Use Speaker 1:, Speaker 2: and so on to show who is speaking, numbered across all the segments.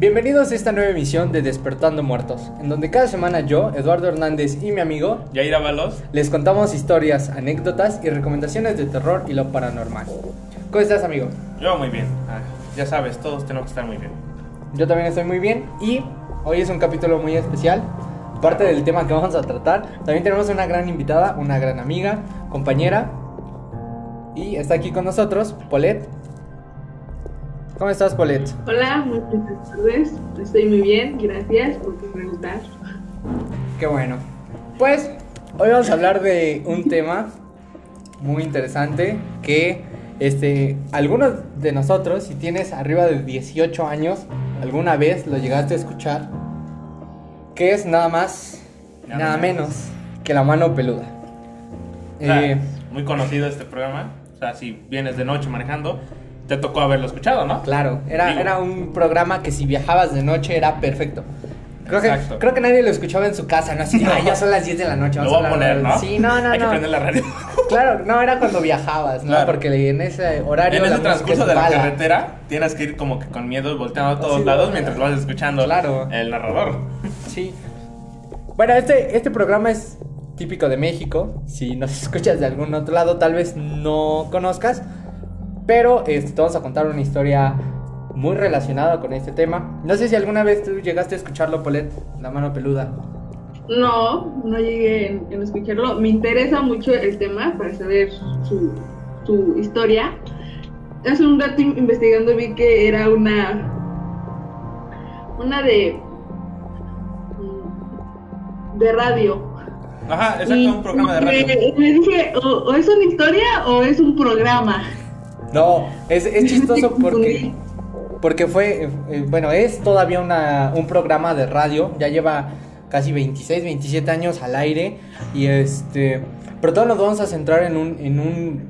Speaker 1: Bienvenidos a esta nueva emisión de Despertando Muertos, en donde cada semana yo, Eduardo Hernández y mi amigo
Speaker 2: Yair Avalos.
Speaker 1: les contamos historias, anécdotas y recomendaciones de terror y lo paranormal. ¿Cómo estás, amigo?
Speaker 2: Yo muy bien. Ah, ya sabes, todos tenemos que estar muy bien.
Speaker 1: Yo también estoy muy bien y hoy es un capítulo muy especial. Parte del tema que vamos a tratar, también tenemos una gran invitada, una gran amiga, compañera. Y está aquí con nosotros, Polet. ¿Cómo estás, Polet?
Speaker 3: Hola, muy buenas tardes. Estoy muy bien, gracias por preguntar.
Speaker 1: Qué bueno. Pues hoy vamos a hablar de un tema muy interesante que este algunos de nosotros si tienes arriba de 18 años alguna vez lo llegaste a escuchar que es nada más nada,
Speaker 2: Nada
Speaker 1: menos.
Speaker 2: menos.
Speaker 1: que la mano peluda.
Speaker 2: O sea,
Speaker 1: Eh,
Speaker 2: muy conocido este programa. O sea, si vienes de noche manejando, te tocó haberlo escuchado, ¿no?
Speaker 1: claro, era,
Speaker 2: Digo.
Speaker 1: era un programa que si viajabas de noche era perfecto. Creo que, creo que nadie lo escuchaba en su casa, ¿no? Así,
Speaker 2: No.
Speaker 1: "Ay, ya son las 10 de la noche.
Speaker 2: Lo
Speaker 1: vamos
Speaker 2: voy a
Speaker 1: hablar
Speaker 2: poner,
Speaker 1: de-".
Speaker 2: ¿no?
Speaker 1: Sí, no, no,
Speaker 2: Hay que
Speaker 1: no.
Speaker 2: prender la radio.
Speaker 1: Claro, no, era cuando viajabas, ¿no?
Speaker 2: Claro.
Speaker 1: Porque en ese horario.
Speaker 2: en ese transcurso
Speaker 1: es
Speaker 2: de la
Speaker 1: mala.
Speaker 2: carretera, tienes que ir como que con miedo volteando a todos
Speaker 1: Sí,
Speaker 2: lados mientras
Speaker 1: no.
Speaker 2: vas escuchando
Speaker 1: Claro.
Speaker 2: el narrador.
Speaker 1: Sí. Bueno, este, este programa es típico de México. Si nos escuchas de algún otro lado, tal vez no conozcas. Pero este, te vamos a contar una historia muy relacionada con este tema. No sé si alguna vez tú llegaste a escucharlo, Polet, la mano peluda.
Speaker 3: No, no llegué en, en escucharlo. Me interesa mucho el tema para saber su, su historia. Hace un rato in- investigando vi que era una. Una de. mm, de radio.
Speaker 2: Ajá, exacto,
Speaker 3: Y
Speaker 2: un programa de radio.
Speaker 3: Me, me dije, o, o es una historia o es un programa.
Speaker 1: No, es, es chistoso porque. Porque fue, eh, eh, bueno, es todavía una, un programa de radio, ya lleva casi 26, 27 años al aire y este, pero todos nos vamos a centrar en un, en un,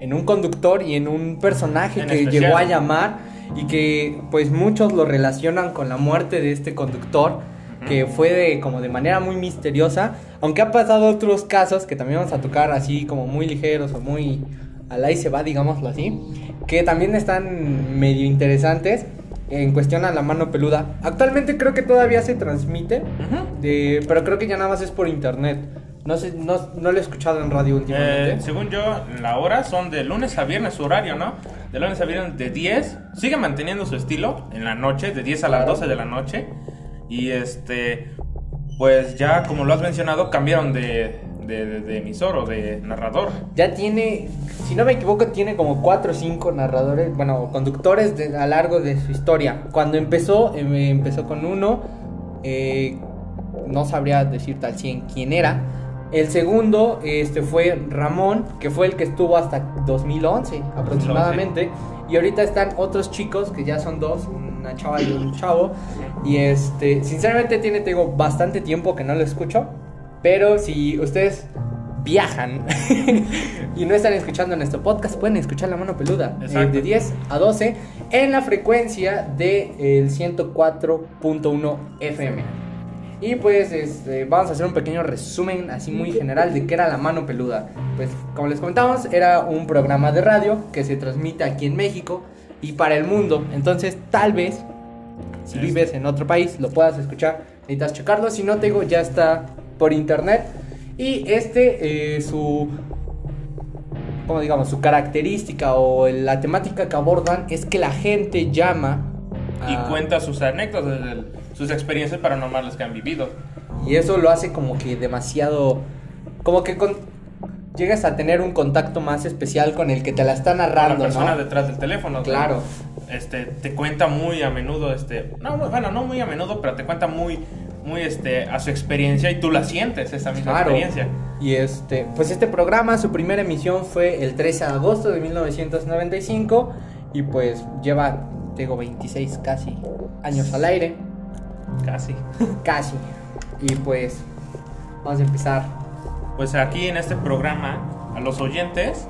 Speaker 1: en un conductor y en un personaje
Speaker 2: En
Speaker 1: que
Speaker 2: especial.
Speaker 1: llegó a llamar y que pues muchos lo relacionan con la muerte de este conductor que fue de, como de manera muy misteriosa, aunque ha pasado otros casos que también vamos a tocar así como muy ligeros o muy al ahí se va, digámoslo así, que también están medio interesantes en cuestión a la mano peluda. Actualmente creo que todavía se transmite, de, pero creo que ya nada más es por internet. No sé, no, no lo he escuchado en radio últimamente.
Speaker 2: Eh, según yo, la hora son de lunes a viernes su horario, ¿no? De lunes a viernes de 10. Sigue manteniendo su estilo en la noche, de 10 a las
Speaker 1: Claro.
Speaker 2: 12 de la noche. Y este, pues ya como lo has mencionado, cambiaron de, de, de- de emisor o de narrador.
Speaker 1: Ya tiene, si no me equivoco, tiene como 4 o 5 narradores, bueno, conductores de- a largo de su historia. Cuando empezó, eh, empezó con uno, eh, no sabría decirte al 100 quién era. El segundo este, fue Ramón, que fue el que estuvo hasta 2011 aproximadamente. Y ahorita están otros chicos, que ya son dos, una chava y un chavo. Y este, sinceramente tiene, te digo, bastante tiempo que no lo escucho. Pero si ustedes viajan y no están escuchando nuestro podcast, pueden escuchar La Mano Peluda. eh, de 10 a 12 en la frecuencia del 104.1 FM. Y pues este, vamos a hacer un pequeño resumen así muy general de qué era La Mano Peluda. Pues como les comentamos, era un programa de radio que se transmite aquí en México y para el mundo. Entonces tal vez si vives en otro país lo puedas escuchar, necesitas checarlo. Si no te digo, ya está por internet. Y este, eh, su, como digamos, su característica o la temática que abordan es que la gente llama
Speaker 2: Y cuenta sus anécdotas, sus experiencias paranormales que han vivido.
Speaker 1: Y eso lo hace como que demasiado. Como que con- llegas a tener un contacto más especial con el que te la está
Speaker 2: Con la
Speaker 1: narrando,
Speaker 2: persona
Speaker 1: ¿no?
Speaker 2: detrás del teléfono.
Speaker 1: Claro.
Speaker 2: Este, te cuenta muy a menudo, este, no, bueno, no muy a menudo, pero te cuenta muy, muy, este, a su experiencia y tú la sientes, esa misma
Speaker 1: Claro.
Speaker 2: experiencia.
Speaker 1: Y este, pues este programa, su primera emisión fue el 13 de agosto de 1995 y pues lleva, tengo 26 casi años al aire,
Speaker 2: Casi.
Speaker 1: casi. Y pues vamos a empezar.
Speaker 2: Pues aquí en este programa, a los oyentes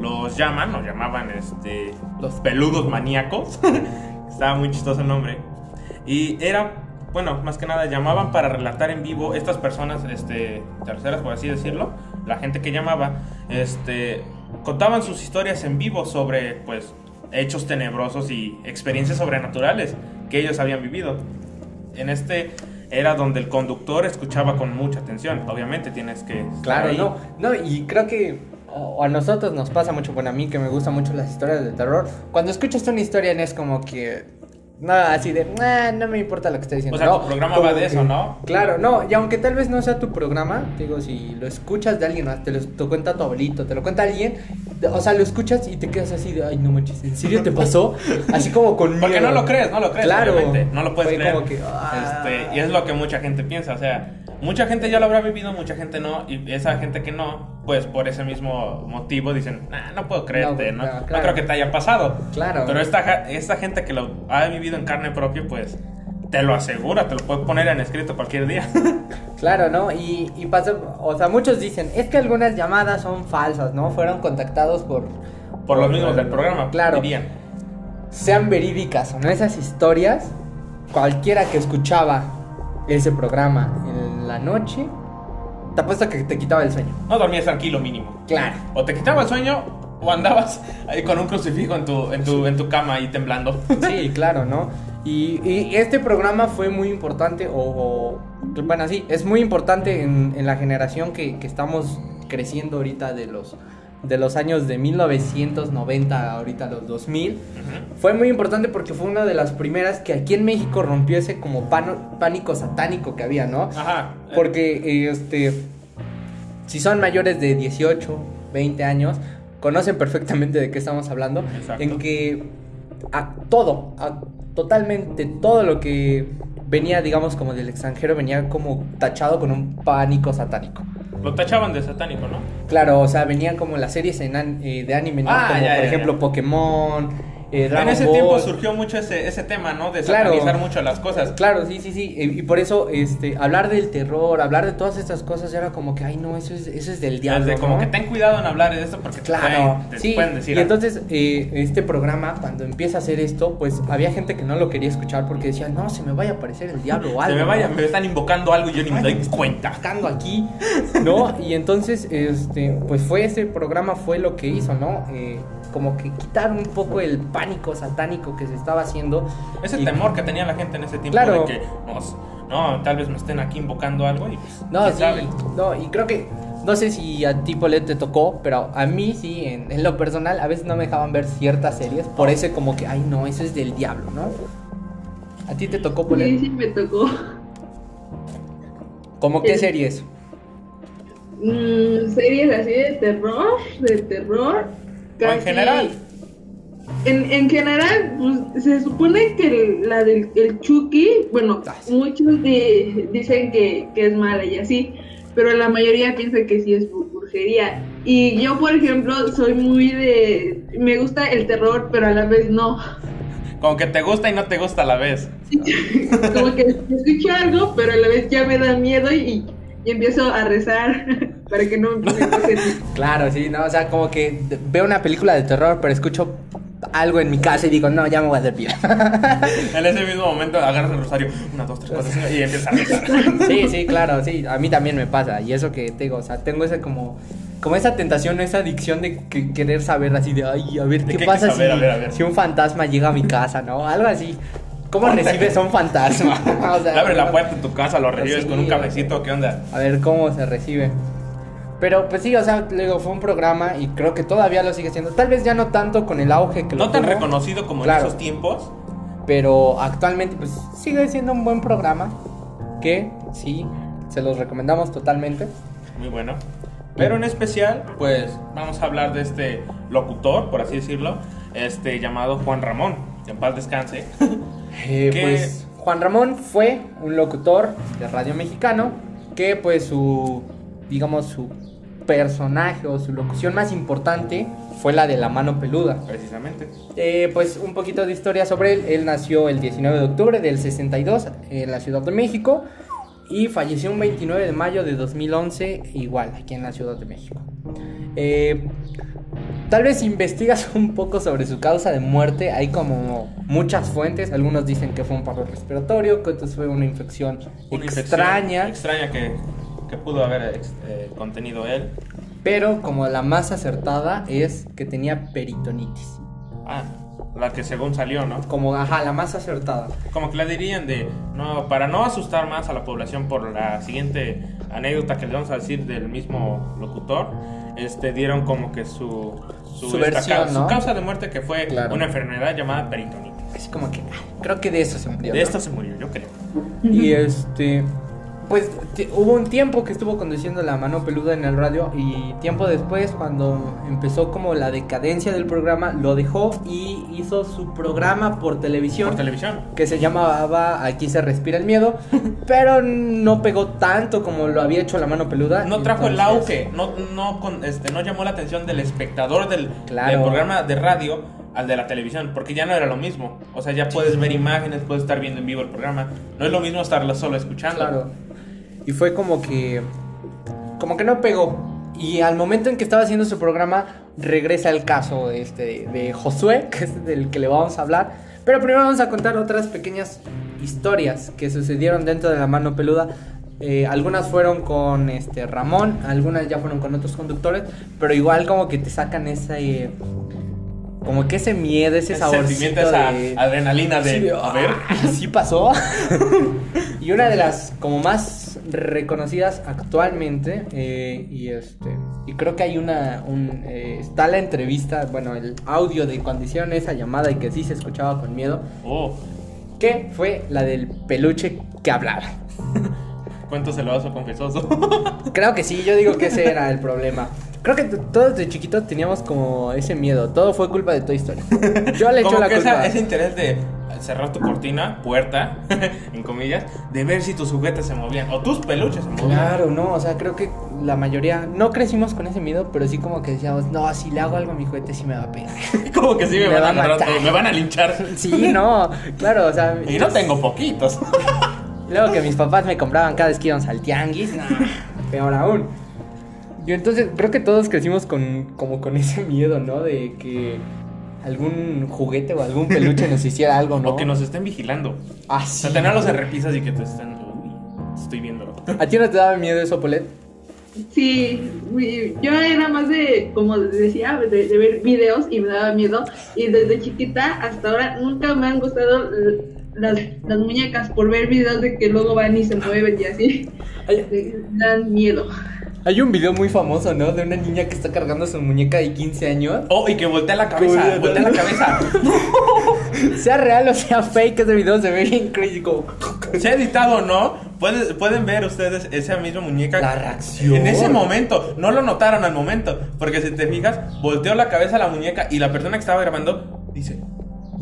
Speaker 2: los llaman, nos llamaban este, los peludos maníacos. Estaba muy chistoso el nombre. Y era, bueno, más que nada llamaban para relatar en vivo estas personas, este, terceras por así decirlo, la gente que llamaba, este, contaban sus historias en vivo sobre, pues, hechos tenebrosos y experiencias sobrenaturales que ellos habían vivido. En este era donde el conductor escuchaba con mucha atención. Obviamente tienes que... estar
Speaker 1: Claro,
Speaker 2: ahí.
Speaker 1: no, no, y creo que o a nosotros nos pasa mucho, bueno, a mí que me gustan mucho las historias de terror, cuando escuchas una historia no es como que, no, así de, "Nah, no me importa lo que está diciendo.
Speaker 2: O sea,
Speaker 1: no,
Speaker 2: tu programa va de
Speaker 1: que-
Speaker 2: eso, ¿no?
Speaker 1: Claro, no, y aunque tal vez no sea tu programa, digo, si lo escuchas de alguien te lo te cuenta tu abuelito, te lo cuenta alguien, o sea, lo escuchas y te quedas así de, ay, no manches, ¿en serio te pasó? Así como con
Speaker 2: Porque
Speaker 1: miedo.
Speaker 2: no lo crees, no lo crees,
Speaker 1: Claro.
Speaker 2: obviamente. No lo puedes creer.
Speaker 1: como que, ah.
Speaker 2: Este, y es lo que mucha gente piensa. O sea, mucha gente ya lo habrá vivido, mucha gente no. Y esa gente que no, pues por ese mismo motivo dicen, nah, no puedo creerte,
Speaker 1: No,
Speaker 2: ¿no?
Speaker 1: claro,
Speaker 2: No
Speaker 1: claro.
Speaker 2: creo que te haya pasado.
Speaker 1: Claro.
Speaker 2: Pero esta, esta gente que lo ha vivido en carne propia, pues te lo asegura, te lo puede poner en escrito cualquier día.
Speaker 1: Claro, ¿no? Y, y pasa, o sea, muchos dicen, es que algunas llamadas son falsas, ¿no? Fueron contactados por...
Speaker 2: por los mismos del programa,
Speaker 1: Claro.
Speaker 2: dirían.
Speaker 1: Sean verídicas o no esas historias, cualquiera que escuchaba ese programa en la noche, te apuesto que te quitaba el sueño.
Speaker 2: No dormías tranquilo mínimo.
Speaker 1: Claro.
Speaker 2: O te quitaba el sueño o andabas ahí con un crucifijo en tu, en tu, en tu cama ahí temblando.
Speaker 1: Sí, claro, ¿no? Y, y este programa fue muy importante, o, o- bueno, sí, es muy importante en, en la generación que, que estamos creciendo ahorita de los, de los años de 1990 a ahorita los 2000.
Speaker 2: Ujú.
Speaker 1: Fue muy importante porque fue una de las primeras que aquí en México rompió ese como pano- pánico satánico que había, ¿no?
Speaker 2: Ajá.
Speaker 1: Porque, este, si son mayores de 18, 20 años, conocen perfectamente de qué estamos hablando.
Speaker 2: Exacto.
Speaker 1: En que a todo, a totalmente todo lo que venía, digamos, como del extranjero, venía como tachado con un pánico satánico.
Speaker 2: Lo tachaban de satánico, ¿no?
Speaker 1: Claro, o sea, venían como las series en an- eh, de anime, ¿no?
Speaker 2: Ah,
Speaker 1: como
Speaker 2: ya,
Speaker 1: por
Speaker 2: ya,
Speaker 1: ejemplo
Speaker 2: ya.
Speaker 1: Pokémon, eh,
Speaker 2: en ese
Speaker 1: Ball.
Speaker 2: tiempo surgió mucho ese, ese tema, ¿no? De
Speaker 1: Claro.
Speaker 2: satanizar mucho las cosas.
Speaker 1: Claro, sí, sí, sí. Y y por eso, este, hablar del terror, hablar de todas estas cosas era como que, ay, no, eso es, eso es del diablo.
Speaker 2: Desde como que ten cuidado en hablar de esto porque
Speaker 1: Claro,
Speaker 2: pueden, te
Speaker 1: sí.
Speaker 2: pueden decir
Speaker 1: y entonces, eh, este programa, cuando empieza a hacer esto, pues había gente que no lo quería escuchar porque decía, no, se me vaya a aparecer el diablo o algo.
Speaker 2: Se me vaya,
Speaker 1: ¿no?
Speaker 2: me están invocando algo y yo ni me doy cuenta.
Speaker 1: Sacando aquí, ¿no? Y entonces, este, pues fue ese programa, fue lo que hizo, ¿no? Eh, como que quitar un poco el pánico satánico que se estaba haciendo.
Speaker 2: Ese
Speaker 1: Y-
Speaker 2: temor que tenía la gente en ese tiempo
Speaker 1: Claro.
Speaker 2: de que no, no, tal vez me estén aquí invocando algo y pues,
Speaker 1: No, sí,
Speaker 2: sabe.
Speaker 1: no, y creo que, no sé si a ti, Polet, te tocó, pero a mí sí, en, en lo personal, a veces no me dejaban ver ciertas series, por ese como que, ay, no, eso es del diablo, ¿no? ¿A ti te tocó,
Speaker 3: Sí,
Speaker 1: Polet?
Speaker 3: sí me tocó.
Speaker 1: ¿Cómo qué
Speaker 3: Sí.
Speaker 1: series?
Speaker 3: Mm, series así de terror, de terror.
Speaker 2: O en general.
Speaker 3: En, en general, pues, se supone que el- la del el Chucky, bueno,
Speaker 1: Ah, sí.
Speaker 3: muchos di- dicen que, que es mala y así, pero la mayoría piensa que sí es bru- brujería. Y yo, por ejemplo, soy muy de... Me gusta el terror, pero a la vez no.
Speaker 2: Como que te gusta y no te gusta a la vez.
Speaker 3: Como que escucho algo, pero a la vez ya me da miedo y, y empiezo a rezar para que no me pase
Speaker 1: Claro, sí, no, o sea, como que veo una película de terror, pero escucho algo en mi casa y digo, no, ya me voy a hacer pila.
Speaker 2: En ese mismo momento agarras el rosario, una, dos, tres, cuatro, cinco, y empiezas a rezar.
Speaker 1: Sí, sí, claro, sí, a mí también me pasa. Y eso que te digo, o sea, tengo ese como, como esa tentación, esa adicción de que- querer saber así de, ay, a ver
Speaker 2: ¿De
Speaker 1: qué
Speaker 2: qué
Speaker 1: pasa
Speaker 2: saber?
Speaker 1: si,
Speaker 2: A ver, a ver.
Speaker 1: si un fantasma llega a mi casa, ¿no? Algo así. ¿Cómo
Speaker 2: Ponte-
Speaker 1: recibes a un fantasma? O sea,
Speaker 2: Le abres la puerta de tu casa, lo recibes
Speaker 1: Sí,
Speaker 2: con un
Speaker 1: o-
Speaker 2: cablecito, ¿qué onda?
Speaker 1: A ver cómo se recibe. Pero pues sí, o sea, luego fue un programa y creo que todavía lo sigue siendo. Tal vez ya no tanto con el auge que lo
Speaker 2: No tan
Speaker 1: tuvo,
Speaker 2: reconocido como
Speaker 1: Claro.
Speaker 2: en esos tiempos.
Speaker 1: Pero actualmente pues sigue siendo un buen programa que sí, se los recomendamos totalmente.
Speaker 2: Muy bueno. Pero en especial, pues vamos a hablar de este locutor, por así decirlo, este llamado Juan Ramón. En paz descanse.
Speaker 1: Eh, pues Juan Ramón fue un locutor de radio mexicano que pues su, digamos, su personaje o su locución más importante fue la de la mano peluda.
Speaker 2: Precisamente.
Speaker 1: Eh, pues un poquito de historia sobre él. Él nació el 19 de octubre del 62 en la Ciudad de México y falleció un 29 de mayo de 2011 igual aquí en la Ciudad de México. Eh, tal vez investigas un poco sobre su causa de muerte. Hay como muchas fuentes. Algunos dicen que fue un paro respiratorio, que otros fue una infección
Speaker 2: Una infección
Speaker 1: extraña.
Speaker 2: Extraña que, que pudo haber eh, contenido él.
Speaker 1: Pero como la más acertada es que tenía peritonitis.
Speaker 2: Ah, la que según salió, ¿no?
Speaker 1: Como, ajá, la más acertada.
Speaker 2: Como que la dirían de, no, para no asustar más a la población por la siguiente anécdota que le vamos a decir del mismo locutor, este, dieron como que su, su,
Speaker 1: Su
Speaker 2: esta
Speaker 1: versión,
Speaker 2: ca-
Speaker 1: ¿no?
Speaker 2: su causa de muerte que fue
Speaker 1: Claro.
Speaker 2: una enfermedad llamada peritonitis.
Speaker 1: Así como que, ah, creo que de eso se murió.
Speaker 2: De
Speaker 1: ¿no?
Speaker 2: esto se murió, yo creo.
Speaker 1: Y este, pues hubo un tiempo que estuvo conduciendo la mano peluda en el radio y tiempo después, cuando empezó como la decadencia del programa, lo dejó y hizo su programa por televisión.
Speaker 2: Por televisión.
Speaker 1: que se llamaba Aquí se respira el miedo, pero no pegó tanto como lo había hecho la mano peluda.
Speaker 2: No trajo el auge, no, no, con, este, no llamó la atención del espectador del,
Speaker 1: Claro.
Speaker 2: del programa de radio al de la televisión, porque ya no era lo mismo. O sea, ya puedes ver imágenes, puedes estar viendo en vivo el programa. No es lo mismo estarlo solo escuchando.
Speaker 1: Claro. Y fue como que. Como que no pegó. Y al momento en que estaba haciendo su programa, regresa el caso este, de Josué, que es del que le vamos a hablar. Pero primero vamos a contar otras pequeñas historias que sucedieron dentro de la mano peluda. Eh, algunas fueron con este Ramón, algunas ya fueron con otros conductores, pero igual como que te sacan esa como que ese miedo, ese
Speaker 2: Ese
Speaker 1: saborcito
Speaker 2: sentimiento, esa
Speaker 1: de-
Speaker 2: adrenalina de,
Speaker 1: Sí,
Speaker 2: a ver,
Speaker 1: "Ah, sí pasó. y una de las como más reconocidas actualmente eh, y este y creo que hay una un, eh, está la entrevista, bueno, el audio de cuando hicieron esa llamada y que sí se escuchaba con miedo,
Speaker 2: oh,
Speaker 1: que fue la del peluche que hablaba.
Speaker 2: cuento celoso, confesoso.
Speaker 1: Creo que sí, yo digo que ese era el problema. Creo que todos de chiquitos teníamos como ese miedo. Todo fue culpa de Toy Story. Yo le echo la
Speaker 2: que
Speaker 1: culpa.
Speaker 2: esa- ese interés de cerrar tu cortina, puerta, en comillas, de ver si tus juguetes se movían o tus peluches se movían.
Speaker 1: Claro, no, o sea, creo que la mayoría no crecimos con ese miedo, pero sí como que decíamos, no, si le hago algo a mi juguete sí me va a pegar.
Speaker 2: Como que sí me,
Speaker 1: Me
Speaker 2: van
Speaker 1: va
Speaker 2: a
Speaker 1: matar.
Speaker 2: me van a linchar.
Speaker 1: Sí, no, claro, o sea,
Speaker 2: Y no tengo poquitos.
Speaker 1: luego que mis papás me compraban cada vez que íbamos al tianguis, no, peor aún. Yo entonces creo que todos crecimos con como con ese miedo, ¿no? De que algún juguete o algún peluche nos hiciera algo, ¿no?
Speaker 2: O que nos estén vigilando.
Speaker 1: Ah,
Speaker 2: O
Speaker 1: sí.
Speaker 2: sea, tenerlos en repisas y que te estén. Uy, estoy viéndolo.
Speaker 1: ¿A ti no te daba miedo eso, Polet?
Speaker 3: Sí, yo era más de, como decía, de, de ver videos y me daba miedo. Y desde chiquita hasta ahora nunca me han gustado las, las muñecas por ver videos de que luego van y se mueven y así.
Speaker 1: Ay.
Speaker 3: Eh, Dan miedo.
Speaker 1: Hay un video muy famoso, ¿no? De una niña que está cargando su muñeca de 15 años.
Speaker 2: Oh, y que voltea la cabeza,
Speaker 1: Voltea-
Speaker 2: voltea la cabeza.
Speaker 1: Sea real o sea fake, ese video se ve bien crazy como...
Speaker 2: Sea editado o no, puede- pueden ver ustedes esa misma muñeca.
Speaker 1: La reacción.
Speaker 2: En ese momento, no lo notaron al momento. Porque si te fijas, volteó la cabeza a la muñeca y la persona que estaba grabando dice: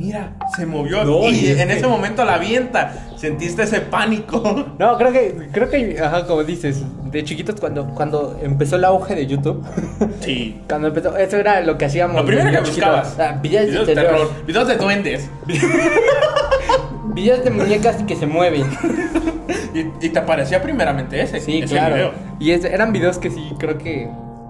Speaker 2: Mira, se movió.
Speaker 1: No,
Speaker 2: y
Speaker 1: es
Speaker 2: en
Speaker 1: que-
Speaker 2: ese momento la avienta. Sentiste ese pánico.
Speaker 1: No, creo que, creo que, ajá, como dices, de chiquitos cuando, cuando empezó el auge de YouTube,
Speaker 2: Sí.
Speaker 1: cuando empezó, eso era lo que hacíamos.
Speaker 2: Lo primero que buscabas.
Speaker 1: Ah, videos,
Speaker 2: videos
Speaker 1: de
Speaker 2: de
Speaker 1: terror.
Speaker 2: terror. Videos de duendes.
Speaker 1: Videos de muñecas que se mueven.
Speaker 2: y, y te aparecía primeramente ese.
Speaker 1: Sí,
Speaker 2: ese
Speaker 1: claro.
Speaker 2: video.
Speaker 1: Y es- eran videos que sí, creo que...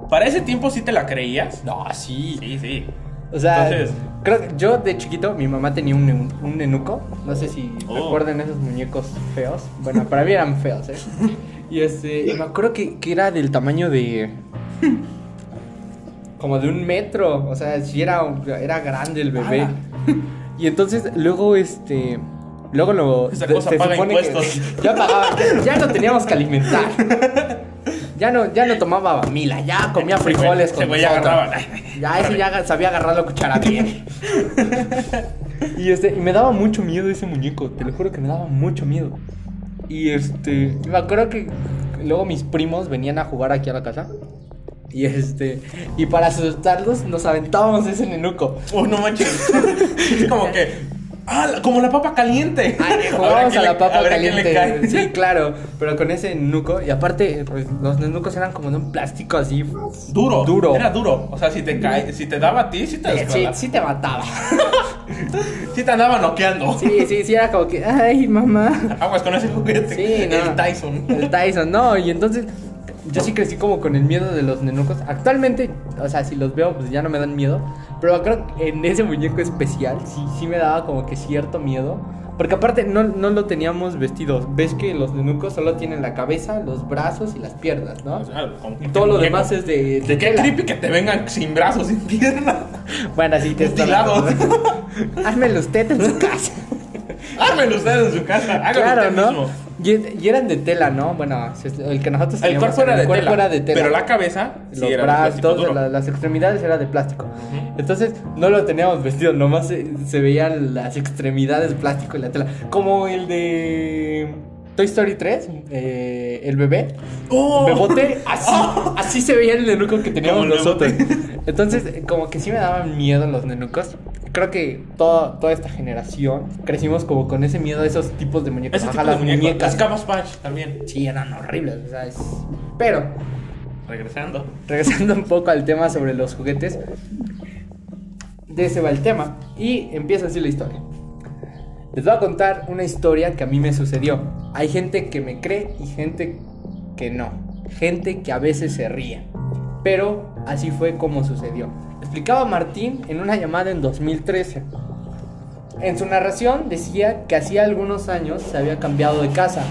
Speaker 2: Para ese tiempo sí te la creías.
Speaker 1: No, sí.
Speaker 2: Sí, sí.
Speaker 1: O sea,
Speaker 2: Entonces-
Speaker 1: creo que yo de chiquito, mi mamá tenía un, un nenuco. No sé si
Speaker 2: Oh.
Speaker 1: recuerden esos muñecos feos. Bueno, para mí eran feos, ¿eh? Y este, y me acuerdo que, que era del tamaño de. Como de un metro. O sea, sí era, era grande el bebé. Y entonces, luego, este. Luego lo.
Speaker 2: Esa cosa
Speaker 1: se
Speaker 2: paga
Speaker 1: supone que
Speaker 2: impuestos.
Speaker 1: Ya pagaba, ya, ya no teníamos que alimentar. Ya no, ya no tomaba mila, ya comía frijoles con
Speaker 2: güey ya agarraba.
Speaker 1: Ya ese ya sabía agarrar la cuchara bien. y este, y me daba mucho miedo ese muñeco, te lo juro que me daba mucho miedo. Y este, me acuerdo que luego mis primos venían a jugar aquí a la casa. Y este, y para asustarlos nos aventábamos ese nenuco.
Speaker 2: Oh, no manches. es como que. Ah, como la papa caliente.
Speaker 1: Ay, a la
Speaker 2: le-
Speaker 1: papa
Speaker 2: a
Speaker 1: caliente. Sí, claro, pero con ese nenuco. Y aparte, pues, los nenucos eran como de un plástico así.
Speaker 2: Duro.
Speaker 1: Duro.
Speaker 2: Era duro. O sea, si te cae, si te daba a ti, sí te
Speaker 1: Sí, sí, sí te mataba.
Speaker 2: Sí te andaba noqueando.
Speaker 1: Sí, sí, sí, era como que, ay, mamá.
Speaker 2: Aguas con ese juguete.
Speaker 1: Sí, no.
Speaker 2: El Tyson.
Speaker 1: El Tyson, no, y entonces yo sí crecí como con el miedo de los nenucos. Actualmente, o sea, si los veo, pues ya no me dan miedo. Pero creo que en ese muñeco especial sí, sí me daba como que cierto miedo. Porque aparte no, no lo teníamos vestidos. Ves que los nenucos solo tienen la cabeza, los brazos y las piernas, ¿no?
Speaker 2: O sea,
Speaker 1: Y todo lo
Speaker 2: muñeco.
Speaker 1: demás es de, de
Speaker 2: Qué
Speaker 1: tela.
Speaker 2: creepy que te vengan sin brazos, sin piernas.
Speaker 1: Bueno, así te está
Speaker 2: Mutilados.
Speaker 1: Ármelo usted en su casa.
Speaker 2: Ármelo usted en su casa. Hágalo
Speaker 1: claro,
Speaker 2: usted
Speaker 1: ¿no?
Speaker 2: mismo.
Speaker 1: Y, eran de tela, ¿no? Bueno, el que nosotros
Speaker 2: El
Speaker 1: teníamos,
Speaker 2: cuerpo era de,
Speaker 1: cuerpo
Speaker 2: tela,
Speaker 1: era de tela.
Speaker 2: Pero la cabeza sí
Speaker 1: los
Speaker 2: era de
Speaker 1: brazos, la- las extremidades era de plástico. Entonces no lo teníamos vestido, nomás se, se veían las extremidades de plástico y la tela. Como el de Toy Story 3, eh, el bebé.
Speaker 2: ¡Oh!
Speaker 1: Bebote, así, así se veía el nenuco que teníamos nosotros. Entonces, como que sí me daban miedo los nenucos. Creo que toda, toda esta generación crecimos como con ese miedo a esos tipos de muñecos. Ajá, las
Speaker 2: muñecos.
Speaker 1: muñecas.
Speaker 2: Las camas patch también.
Speaker 1: Sí, eran horribles. o sea, es- Pero,
Speaker 2: Regresando.
Speaker 1: regresando un poco al tema sobre los juguetes, de ese va el tema. Y empieza así la historia. Les voy a contar una historia que a mí me sucedió. Hay gente que me cree y gente que no. Gente que a veces se ríe. Pero así fue como sucedió. Explicaba Martín en una llamada en 2013. En su narración decía que hacía algunos años se había cambiado de casa.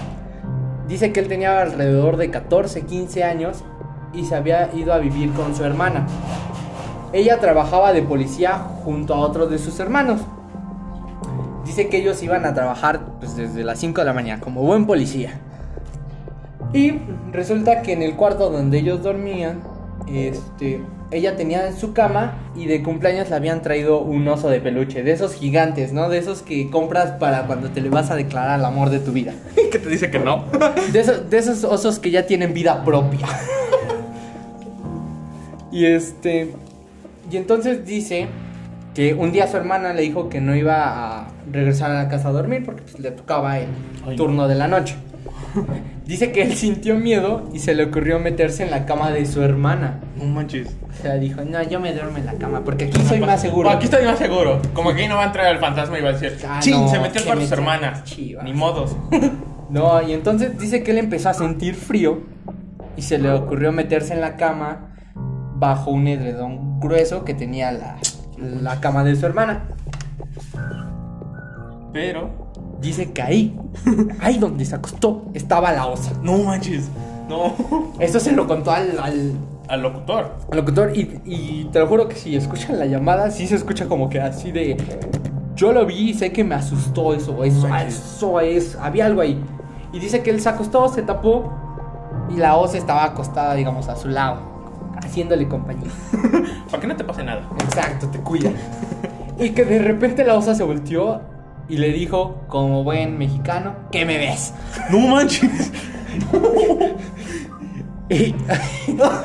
Speaker 1: Dice que él tenía alrededor de 14, 15 años y se había ido a vivir con su hermana. Ella trabajaba de policía junto a otros de sus hermanos. Dice que ellos iban a trabajar pues, desde las 5 de la mañana como buen policía. Y resulta que en el cuarto donde ellos dormían, este, ella tenía en su cama y de cumpleaños le habían traído un oso de peluche, de esos gigantes, ¿no? De esos que compras para cuando te le vas a declarar al amor de tu vida.
Speaker 2: ¿Qué te dice que no?
Speaker 1: De esos, de esos osos que ya tienen vida propia. y este. Y entonces dice que un día su hermana le dijo que no iba a regresar a la casa a dormir porque pues, le tocaba el
Speaker 2: Ay, no.
Speaker 1: turno de la noche. Dice que él sintió miedo y se le ocurrió meterse en la cama de su hermana.
Speaker 2: No manches.
Speaker 1: O sea, dijo, no, yo me duermo en la cama porque aquí soy más seguro.
Speaker 2: Aquí estoy más seguro. Como que ahí no va a entrar el fantasma y va a decir,
Speaker 1: Ah,
Speaker 2: ¡Chin!
Speaker 1: no,
Speaker 2: se metió al
Speaker 1: se
Speaker 2: cuarto de su
Speaker 1: metió.
Speaker 2: hermana.
Speaker 1: Chivas.
Speaker 2: Ni modos.
Speaker 1: No, y entonces dice que él empezó a sentir frío y se le ocurrió meterse en la cama bajo un edredón grueso que tenía la, la cama de su hermana.
Speaker 2: Pero.
Speaker 1: Dice que ahí, ahí donde se acostó, estaba la osa.
Speaker 2: No manches. No.
Speaker 1: Esto se lo contó al, al-
Speaker 2: Al locutor.
Speaker 1: al locutor y, y te lo juro que si escuchan la llamada, sí se escucha como que así de... Yo lo vi y sé que me asustó eso, eso, eso es, había algo ahí. Y dice que él se acostó, se tapó y la osa estaba acostada, digamos, a su lado, haciéndole compañía.
Speaker 2: Para que no te pase nada.
Speaker 1: Exacto, te cuida. Y que de repente la osa se volteó y le dijo, como buen mexicano, ¿qué me ves?
Speaker 2: No manches.
Speaker 1: Y-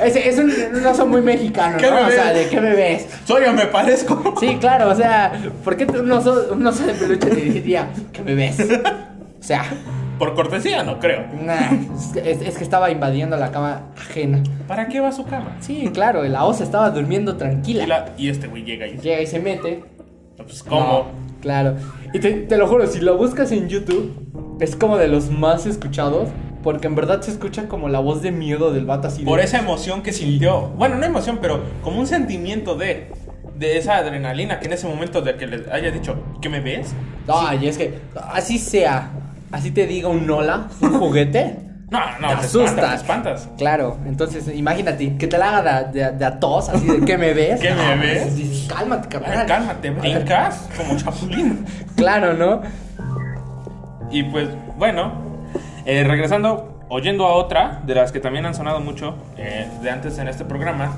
Speaker 1: es un, un oso muy mexicano,
Speaker 2: ¿Qué
Speaker 1: ¿no?
Speaker 2: me
Speaker 1: O sea, de ¿qué me ves?
Speaker 2: Soy o me parezco.
Speaker 1: Sí, claro, o sea, ¿por qué un oso, un oso de peluche te diría que me ves? O sea,
Speaker 2: Por cortesía, no creo.
Speaker 1: nah, es, es que estaba invadiendo la cama ajena.
Speaker 2: ¿Para qué va su cama?
Speaker 1: Sí, claro, la osa estaba durmiendo
Speaker 2: Y,
Speaker 1: tranquila.
Speaker 2: la- y este güey llega y
Speaker 1: Llega y se mete.
Speaker 2: pues, ¿cómo?
Speaker 1: No, claro. Y te, te lo juro, si lo buscas en YouTube, es como de los más escuchados. Porque en verdad se escucha como la voz de miedo del vato así. de-
Speaker 2: Por esa emoción que sintió. Bueno, no emoción, pero como un sentimiento de. De esa adrenalina que en ese momento de que le haya dicho, ¿qué me ves?
Speaker 1: Ay, es que así sea, así te diga un Nola, un juguete.
Speaker 2: No, no,
Speaker 1: Te
Speaker 2: te,
Speaker 1: asustas.
Speaker 2: espantas, te espantas.
Speaker 1: Claro, entonces imagínate que te la haga de, de, de a tos, así de ¿qué me ves?
Speaker 2: ¿Qué me ves?
Speaker 1: pues, dices, cálmate, carnal.
Speaker 2: cálmate, brincas como chapulín.
Speaker 1: Claro, ¿no?
Speaker 2: Y pues, bueno, eh, regresando, oyendo a otra de las que también han sonado mucho eh, de antes en este programa,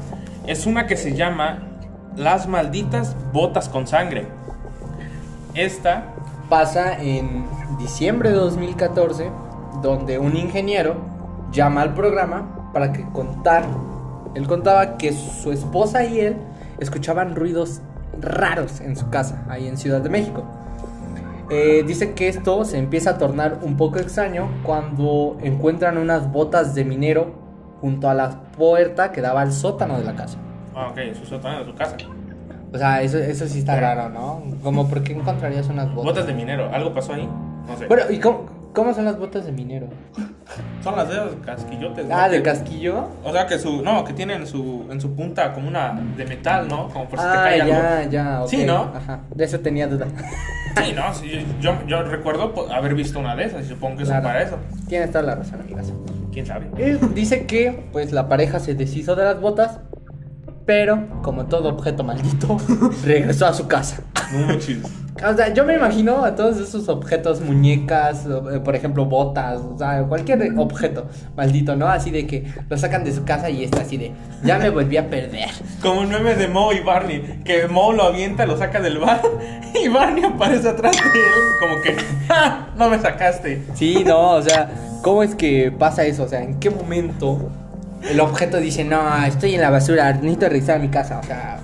Speaker 2: es una que se llama Las malditas botas con sangre. Esta,
Speaker 1: Pasa en diciembre de 2014, donde un ingeniero llama al programa para que contar. Él contaba que su esposa y él escuchaban ruidos raros en su casa, ahí en Ciudad de México. Eh, dice que esto se empieza a tornar un poco extraño cuando encuentran unas botas de minero junto a la puerta que daba al sótano de la casa.
Speaker 2: ah, ok, su sótano de su casa.
Speaker 1: O sea, eso, eso sí está raro, ¿no? Como, ¿por qué encontrarías unas botas?
Speaker 2: Botas de minero, ¿algo pasó ahí? No sé.
Speaker 1: Bueno, ¿y cómo, cómo son las botas de minero?
Speaker 2: Son las de los casquillotes. ¿no?
Speaker 1: Ah, de casquillo.
Speaker 2: O sea que su, no, que tienen su, en su punta como una de metal, ¿no? Como por si te
Speaker 1: Ah,
Speaker 2: cae
Speaker 1: ya,
Speaker 2: algo.
Speaker 1: ya.
Speaker 2: Sí, ¿no?
Speaker 1: Ajá, de eso tenía duda.
Speaker 2: Sí, no, sí, yo, yo recuerdo haber visto una de esas y supongo que
Speaker 1: Claro.
Speaker 2: son para eso.
Speaker 1: Tienes toda la razón, amigas.
Speaker 2: ¿Quién sabe?
Speaker 1: Él dice que, pues, la pareja se deshizo de las botas, pero, como todo objeto maldito, regresó a su casa.
Speaker 2: No manches.
Speaker 1: O sea, yo me imagino a todos esos objetos, muñecas, eh, por ejemplo, botas, o sea, cualquier objeto maldito, ¿no? Así de que lo sacan de su casa y está así de, ya me volví a perder.
Speaker 2: Como un meme de Moe y Barney, que Moe lo avienta, lo saca del bar y Barney aparece atrás de él, como que, ¡ja! No me sacaste.
Speaker 1: Sí, no, o sea, ¿cómo es que pasa eso? O sea, ¿en qué momento el objeto dice, no, estoy en la basura, necesito regresar a mi casa? O sea,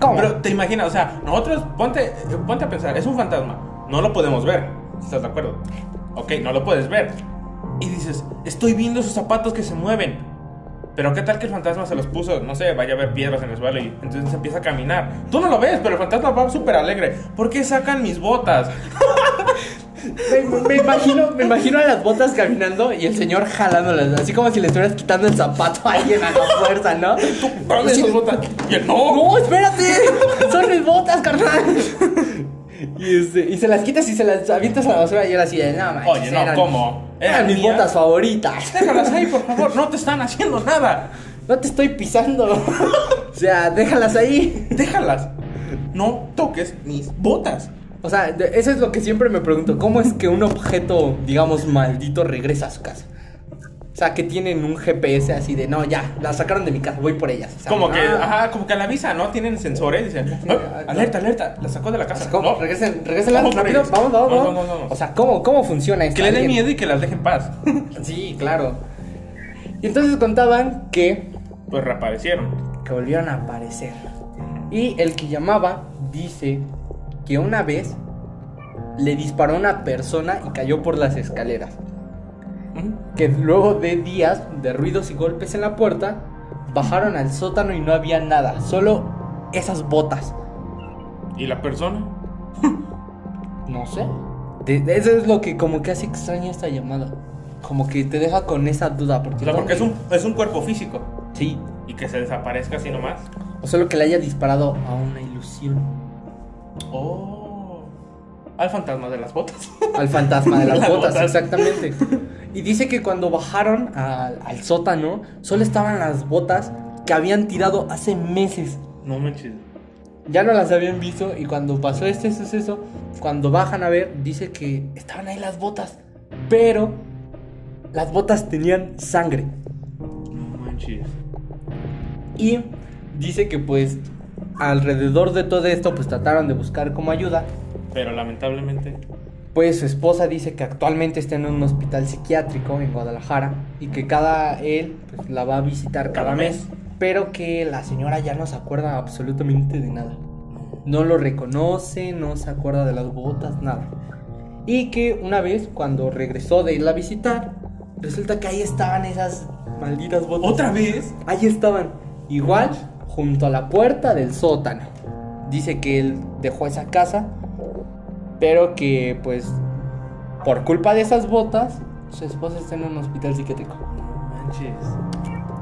Speaker 1: ¿cómo?
Speaker 2: Pero te imaginas, o sea, nosotros, ponte, ponte a pensar, es un fantasma, no lo podemos ver, ¿estás de acuerdo? Ok, no lo puedes ver. Y dices, estoy viendo esos zapatos que se mueven. Pero qué tal que el fantasma se los puso, no sé, vaya a ver piedras en el suelo y entonces empieza a caminar. Tú no lo ves, pero el fantasma va súper alegre. ¿Por qué sacan mis botas?
Speaker 1: Me, me imagino, me imagino a las botas caminando y el señor jalándolas, así como si le estuvieras quitando el zapato a alguien a la fuerza, ¿no?
Speaker 2: Dame esas botas. Y él, no.
Speaker 1: No, espérate, son mis botas, carnal. Y, este, y se las quitas y se las avientas a la basura y era así de, no, manches,
Speaker 2: Oye, no,
Speaker 1: eran-
Speaker 2: ¿cómo?
Speaker 1: Eran mis
Speaker 2: mías.
Speaker 1: botas favoritas.
Speaker 2: Déjalas ahí, por favor, no te están haciendo nada.
Speaker 1: No te estoy pisando. O sea, déjalas ahí.
Speaker 2: Déjalas. No toques mis botas.
Speaker 1: O sea, de- eso es lo que siempre me pregunto. ¿Cómo es que un objeto, digamos, maldito regresa a su casa? O sea, que tienen un GPS así de, no, ya, la sacaron de mi casa, voy por ellas.
Speaker 2: Como que,
Speaker 1: ah,
Speaker 2: ajá, como que a la visa, ¿no? Tienen sensores, dicen, "Ah, alerta, alerta, la sacó de la casa.
Speaker 1: ¿Cómo?
Speaker 2: No,
Speaker 1: Regresen, regresen
Speaker 2: Vamos
Speaker 1: rápido, vamos, vamos,
Speaker 2: Vamos,
Speaker 1: vamos. O sea, ¿cómo, cómo funciona esto?
Speaker 2: Que le
Speaker 1: ¿Alguien?
Speaker 2: miedo y que las dejen en paz.
Speaker 1: Sí, claro. Y entonces contaban que,
Speaker 2: Pues reaparecieron.
Speaker 1: que volvieron a aparecer. Y el que llamaba dice que una vez le disparó a una persona y cayó por las escaleras. Que luego de días de ruidos y golpes en la puerta, bajaron al sótano y no había nada, solo esas botas.
Speaker 2: ¿Y la persona?
Speaker 1: No sé. De- de- eso es lo que como que hace extraña esta llamada. Como que te deja con esa duda. Porque,
Speaker 2: O sea, porque es un, es un cuerpo físico.
Speaker 1: Sí.
Speaker 2: Y que se desaparezca así nomás.
Speaker 1: O solo que le haya disparado a una ilusión.
Speaker 2: Oh. Al fantasma de las botas.
Speaker 1: Al fantasma de las
Speaker 2: Las
Speaker 1: botas,
Speaker 2: botas.
Speaker 1: exactamente. Y dice que cuando bajaron al, al sótano, solo estaban las botas que habían tirado hace meses.
Speaker 2: No manches.
Speaker 1: Ya no las habían visto y cuando pasó este suceso, cuando bajan a ver, dice que estaban ahí las botas. Pero las botas tenían sangre.
Speaker 2: No manches.
Speaker 1: Y dice que pues alrededor de todo esto pues trataron de buscar como ayuda.
Speaker 2: Pero lamentablemente.
Speaker 1: Pues su esposa dice que actualmente está en un hospital psiquiátrico en Guadalajara y que cada él pues, la va a visitar cada,
Speaker 2: Cada
Speaker 1: mes,
Speaker 2: mes.
Speaker 1: pero que la señora ya no se acuerda absolutamente de nada. No lo reconoce, no se acuerda de las botas, nada. Y que una vez cuando regresó de irla a visitar, resulta que ahí estaban esas malditas botas.
Speaker 2: ¿Otra vez?
Speaker 1: Ahí estaban, igual junto a la puerta del sótano. Dice que él dejó esa casa, pero que pues por culpa de esas botas, su esposa está en un hospital psiquiátrico.
Speaker 2: No manches.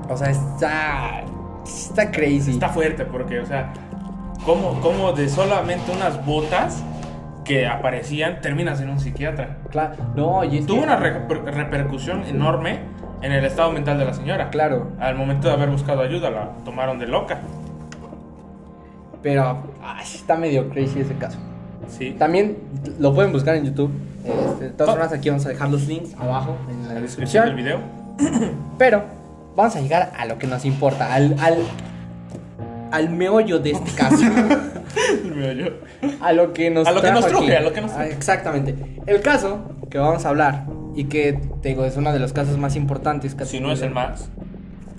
Speaker 1: O sea, está está crazy.
Speaker 2: Está fuerte porque, o sea, como, como de solamente unas botas que aparecían terminas en un psiquiatra.
Speaker 1: Claro, no, y es
Speaker 2: Tuvo
Speaker 1: que-
Speaker 2: una reper- repercusión enorme en el estado mental de la señora.
Speaker 1: claro,
Speaker 2: Al momento de haber buscado ayuda, la tomaron de loca.
Speaker 1: pero ay, está medio crazy ese caso.
Speaker 2: Sí.
Speaker 1: También lo pueden buscar en YouTube. Este, de todas
Speaker 2: Oh.
Speaker 1: formas, aquí vamos a dejar los links abajo en la
Speaker 2: descripción del video.
Speaker 1: Pero vamos a llegar a lo que nos importa, al, al, al meollo de este caso.
Speaker 2: El meollo.
Speaker 1: a lo que nos
Speaker 2: A lo que nos truje,
Speaker 1: aquí.
Speaker 2: a lo que nos
Speaker 1: Ah,
Speaker 2: truje.
Speaker 1: Exactamente. El caso que vamos a hablar y que te digo es uno de los casos más importantes que
Speaker 2: Si no es el más.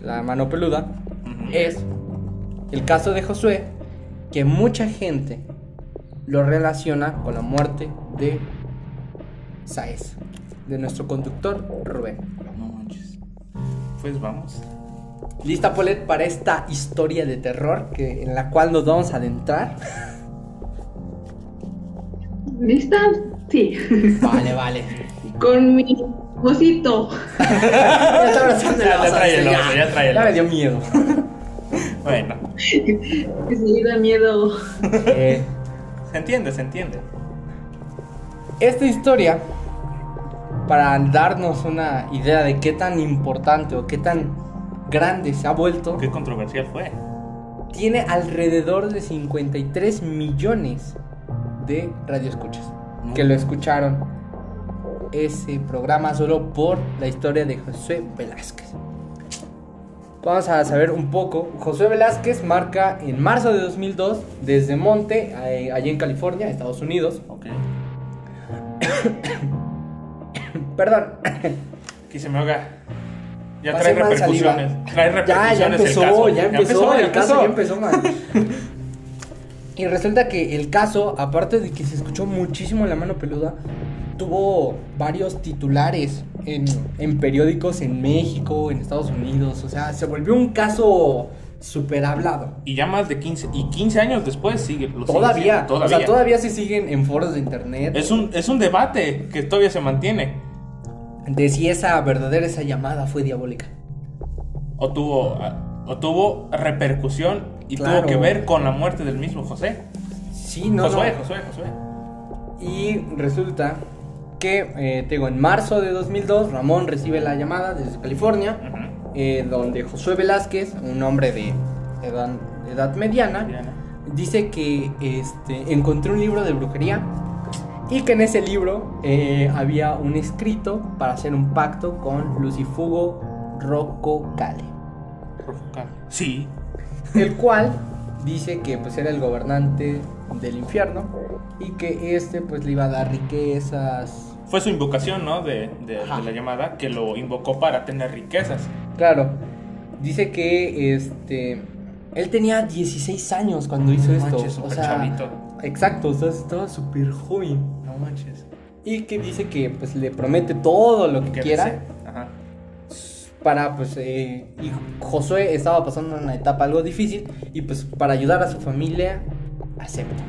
Speaker 1: La mano peluda es el caso de Josué que mucha gente lo relaciona con la muerte de Saez, de nuestro conductor Rubén.
Speaker 2: No manches. Pues vamos.
Speaker 1: ¿Lista, Polet, para esta historia de terror que, en la cual nos vamos a adentrar?
Speaker 3: ¿Lista? Sí.
Speaker 1: Vale, vale.
Speaker 3: Con mi cosito.
Speaker 1: ya está abrazando
Speaker 2: Ya trae el oso, ya trae el
Speaker 1: ya me dio miedo.
Speaker 2: Bueno,
Speaker 3: Que sí da miedo.
Speaker 1: Eh,
Speaker 2: se entiende, se entiende.
Speaker 1: esta historia, para darnos una idea de qué tan importante o qué tan grande se ha vuelto,
Speaker 2: Qué controversial fue.
Speaker 1: tiene alrededor de 53 millones de Radio Escuchas. Que lo escucharon ese programa solo por la historia de José Velázquez. Vamos a saber un poco. José Velázquez marca en marzo de 2002 desde Monte, eh, allí en California, Estados Unidos.
Speaker 2: Ok.
Speaker 1: Perdón.
Speaker 2: Aquí se me ahoga. Ya trae repercusiones.
Speaker 1: saliva.
Speaker 2: Trae
Speaker 1: Ya,
Speaker 2: repercusiones.
Speaker 1: ya
Speaker 2: el
Speaker 1: empezó,
Speaker 2: caso.
Speaker 1: ya empezó, el caso ya
Speaker 2: empezó.
Speaker 1: empezó, man. y resulta que el caso, aparte de que se escuchó muchísimo la mano peluda, tuvo varios titulares en, en periódicos en México, en Estados Unidos. O sea, se volvió un caso súper hablado.
Speaker 2: Y ya más de 15. Y 15 años después sigue. lo sigue
Speaker 1: Todavía,
Speaker 2: siendo, todavía.
Speaker 1: o sea, todavía se siguen en foros de internet
Speaker 2: Es un, es un debate que todavía se mantiene.
Speaker 1: De si esa verdadera esa llamada fue diabólica.
Speaker 2: O tuvo, o tuvo repercusión y
Speaker 1: Claro.
Speaker 2: tuvo que ver con la muerte del mismo José.
Speaker 1: Sí, no,
Speaker 2: Josué,
Speaker 1: no.
Speaker 2: Josué, Josué.
Speaker 1: Y resulta que, eh, te digo, en marzo de 2002, Ramón recibe la llamada desde California, eh, donde Josué Velázquez, un hombre de edad, edad mediana,
Speaker 2: Diana.
Speaker 1: dice que este, encontró un libro de brujería y que en ese libro eh, había un escrito para hacer un pacto con Lucifugo Rocco Cale.
Speaker 2: Sí.
Speaker 1: el cual dice que pues era el gobernante del infierno y que este pues le iba a dar riquezas,
Speaker 2: Fue su invocación, ¿no? De, de-
Speaker 1: Ajá.
Speaker 2: de la llamada que lo invocó para tener riquezas.
Speaker 1: Claro, dice que este él tenía 16 años cuando hizo
Speaker 2: No
Speaker 1: esto,
Speaker 2: manches,
Speaker 1: o sea,
Speaker 2: chavito.
Speaker 1: Exacto, o sea, estaba súper joven
Speaker 2: No manches.
Speaker 1: y que dice que pues le promete todo lo que
Speaker 2: ¿Qué
Speaker 1: quiera?
Speaker 2: Ajá.
Speaker 1: para pues eh, y Josué estaba pasando una etapa algo difícil y pues para ayudar a su familia acepta.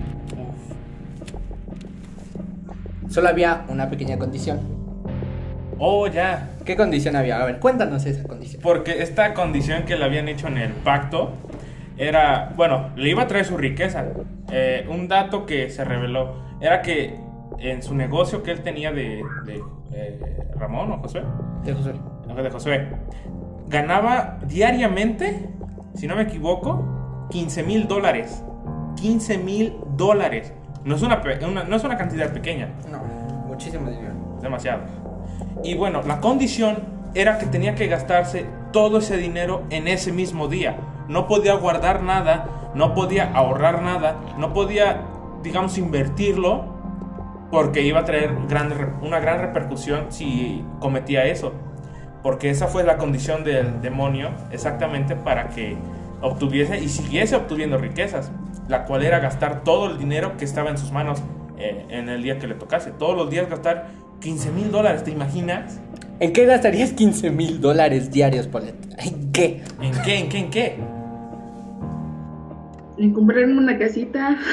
Speaker 1: Solo había una pequeña condición.
Speaker 2: Oh, ya.
Speaker 1: ¿Qué condición había? A ver, cuéntanos esa condición.
Speaker 2: Porque esta condición que le habían hecho en el pacto era, bueno, le iba a traer su riqueza. Eh, un dato que se reveló era que en su negocio que él tenía de, de, eh, Ramón o Josué,
Speaker 1: De Josué.
Speaker 2: de Josué, ganaba diariamente, si no me equivoco, 15 mil dólares. 15 mil dólares. No, es una una- no es una cantidad pequeña.
Speaker 1: No, muchísimo dinero.
Speaker 2: demasiado. Y bueno, la condición era que tenía que gastarse todo ese dinero en ese mismo día. No podía guardar nada, no podía ahorrar nada, no podía, digamos, invertirlo porque iba a traer grande re- una gran repercusión si cometía eso. Porque esa fue la condición del demonio exactamente para que obtuviese y siguiese obtuviendo riquezas, la cual era gastar todo el dinero que estaba en sus manos eh, en el día que le tocase. Todos los días gastar 15 mil dólares, ¿te imaginas?
Speaker 1: ¿En qué gastarías 15 mil dólares diarios, Paulette? ¿En qué?
Speaker 2: ¿En qué? ¿En qué? ¿En qué?
Speaker 3: En comprarme una casita.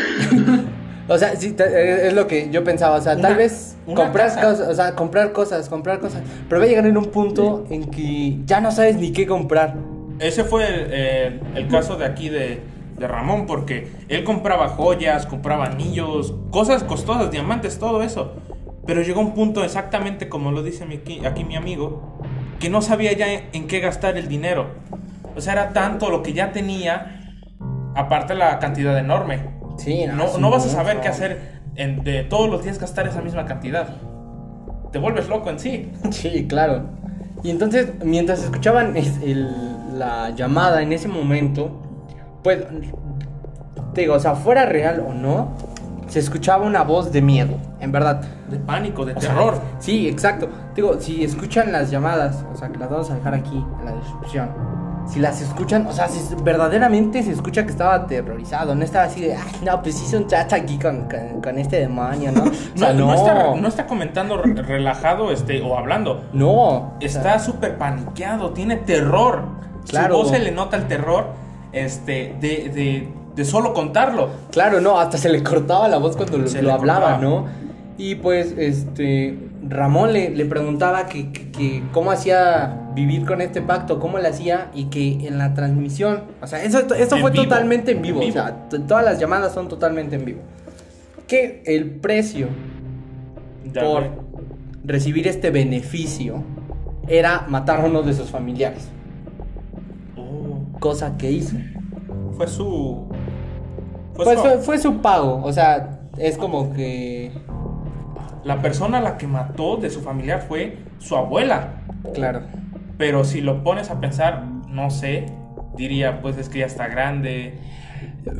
Speaker 1: O sea, sí, eh, es lo que yo pensaba. O sea,
Speaker 2: Una-
Speaker 1: tal vez comprar cosas, o sea, comprar cosas, comprar cosas. Pero va a llegar en un punto en que ya no sabes ni qué comprar.
Speaker 2: Ese fue el, eh, el caso de aquí de, de Ramón, porque él compraba joyas, compraba anillos, cosas costosas, diamantes, todo eso. Pero llegó un punto exactamente como lo dice mi- aquí, aquí mi amigo, que no sabía ya en, en qué gastar el dinero. O sea, era tanto lo que ya tenía, aparte la cantidad enorme.
Speaker 1: Sí,
Speaker 2: No,
Speaker 1: sí,
Speaker 2: no vas a saber qué hacer en- de todos los días gastar esa misma cantidad. Te vuelves loco en sí.
Speaker 1: Sí, claro. Y entonces, mientras escuchaban es- el- la llamada en ese momento, pues, te digo, o sea, fuera real o no, se escuchaba una voz de miedo, en verdad.
Speaker 2: De pánico, de
Speaker 1: O sea,
Speaker 2: terror.
Speaker 1: Sí, exacto. Digo, si escuchan las llamadas, o sea, que las vamos a dejar aquí en la descripción. Si las escuchan, o sea, si verdaderamente se escucha que estaba aterrorizado, no estaba así de, ay, no, pues hice un trato aquí con, con, con este demonio, ¿no? O
Speaker 2: No, no está, no está comentando re- relajado este, o hablando.
Speaker 1: No. o sea,
Speaker 2: Está súper paniqueado, tiene terror.
Speaker 1: Claro.
Speaker 2: Su voz se le nota el terror este, de, de, de solo contarlo.
Speaker 1: Claro, no, hasta se le cortaba la voz cuando lo,
Speaker 2: Se
Speaker 1: lo hablaba,
Speaker 2: cortaba.
Speaker 1: ¿no? Y pues, este, Ramón le, le preguntaba que, que- que cómo hacía vivir con este pacto, cómo le hacía y que en la transmisión, o sea, eso,
Speaker 2: En
Speaker 1: fue
Speaker 2: vivo,
Speaker 1: totalmente en
Speaker 2: en
Speaker 1: vivo, o sea, todas las llamadas son totalmente en vivo. Que el precio
Speaker 2: Ya,
Speaker 1: por recibir este beneficio era matar a uno de sus familiares,
Speaker 2: Oh,
Speaker 1: cosa que hizo.
Speaker 2: fue su. Fue
Speaker 1: Pues
Speaker 2: su-
Speaker 1: fue, fue su pago, o sea, es como que...
Speaker 2: La persona a la que mató de su familiar fue su abuela.
Speaker 1: Claro.
Speaker 2: Pero si lo pones a pensar, no sé, diría, pues es que ya está grande.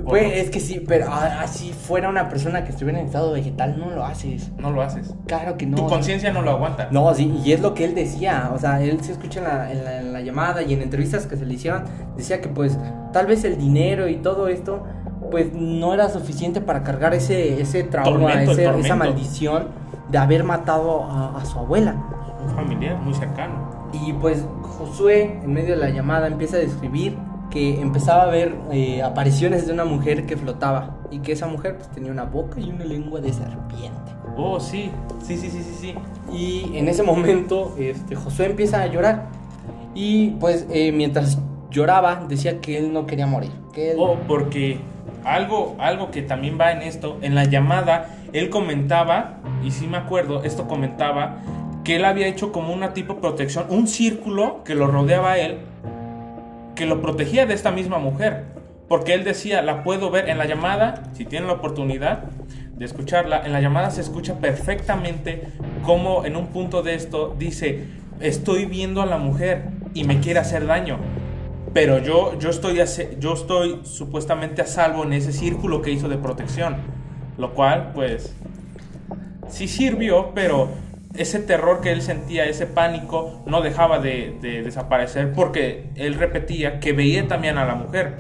Speaker 1: Pues es que sí, pero así fuera una persona que estuviera en estado vegetal, no lo haces.
Speaker 2: No lo haces.
Speaker 1: Claro que no.
Speaker 2: Tu conciencia no lo aguanta.
Speaker 1: No, sí, y es lo que él decía. O sea, él se escucha en la, en la, llamada y en entrevistas que se le hicieron, decía que pues tal vez el dinero y todo esto, pues no era suficiente para cargar ese, ese trauma, esa maldición de haber matado a, su abuela.
Speaker 2: Un familiar muy cercano.
Speaker 1: Y pues Josué, en medio de la llamada, empieza a describir que empezaba a ver eh, apariciones de una mujer que flotaba y que esa mujer pues, tenía una boca y una lengua de serpiente.
Speaker 2: Oh, sí, sí, sí, sí, sí, sí.
Speaker 1: Y en ese momento este, Josué empieza a llorar y pues eh, mientras lloraba decía que él no quería morir. Que
Speaker 2: Oh, porque algo, algo que también va en esto, en la llamada, él comentaba, y sí me acuerdo, esto comentaba, que él había hecho como una tipo protección, un círculo que lo rodeaba a él que lo protegía de esta misma mujer. Porque él decía, la puedo ver en la llamada, si tienen la oportunidad de escucharla, en la llamada se escucha perfectamente como en un punto de esto dice, estoy viendo a la mujer y me quiere hacer daño. Pero yo, yo, estoy, yo estoy supuestamente a salvo en ese círculo que hizo de protección. Lo cual, pues, sí sirvió, pero ese terror que él sentía, ese pánico, no dejaba de, desaparecer porque él repetía que veía también a la mujer.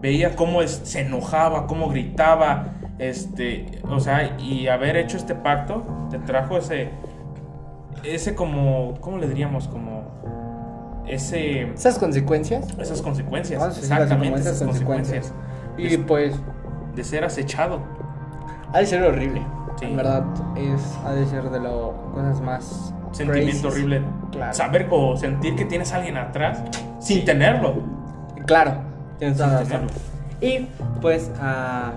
Speaker 2: Veía cómo se enojaba, cómo gritaba, este, o sea, y haber hecho este pacto te trajo ese, ese como, ¿cómo le diríamos? Como ese...
Speaker 1: Esas consecuencias.
Speaker 2: Esas consecuencias, exactamente, esas consecuencias.
Speaker 1: Y pues...
Speaker 2: De ser acechado.
Speaker 1: Ha de ser horrible. En verdad, es, ha de ser de las cosas más.
Speaker 2: Sentimiento horrible. Saber o sentir que tienes a alguien atrás sin tenerlo.
Speaker 1: Claro, tienes Y pues, a,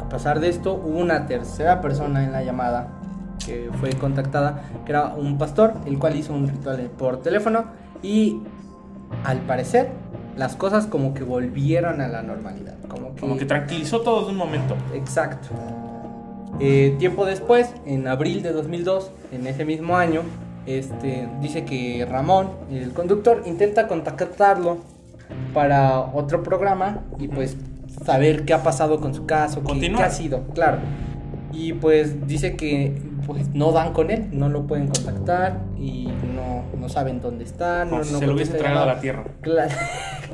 Speaker 1: a pasar de esto, hubo una tercera persona en la llamada que fue contactada, que era un pastor, el cual hizo un ritual por teléfono y al parecer las cosas como que volvieron a la normalidad. Como que,
Speaker 2: como que tranquilizó todo de un momento.
Speaker 1: Exacto. Eh, tiempo después, en abril de 2002, en ese mismo año, este, dice que Ramón, el conductor, intenta contactarlo para otro programa y pues saber qué ha pasado con su caso, qué, ha sido, claro. Y pues dice que pues no dan con él, no lo pueden contactar y no, no saben dónde está. no,
Speaker 2: se lo hubiese tragado a la tierra.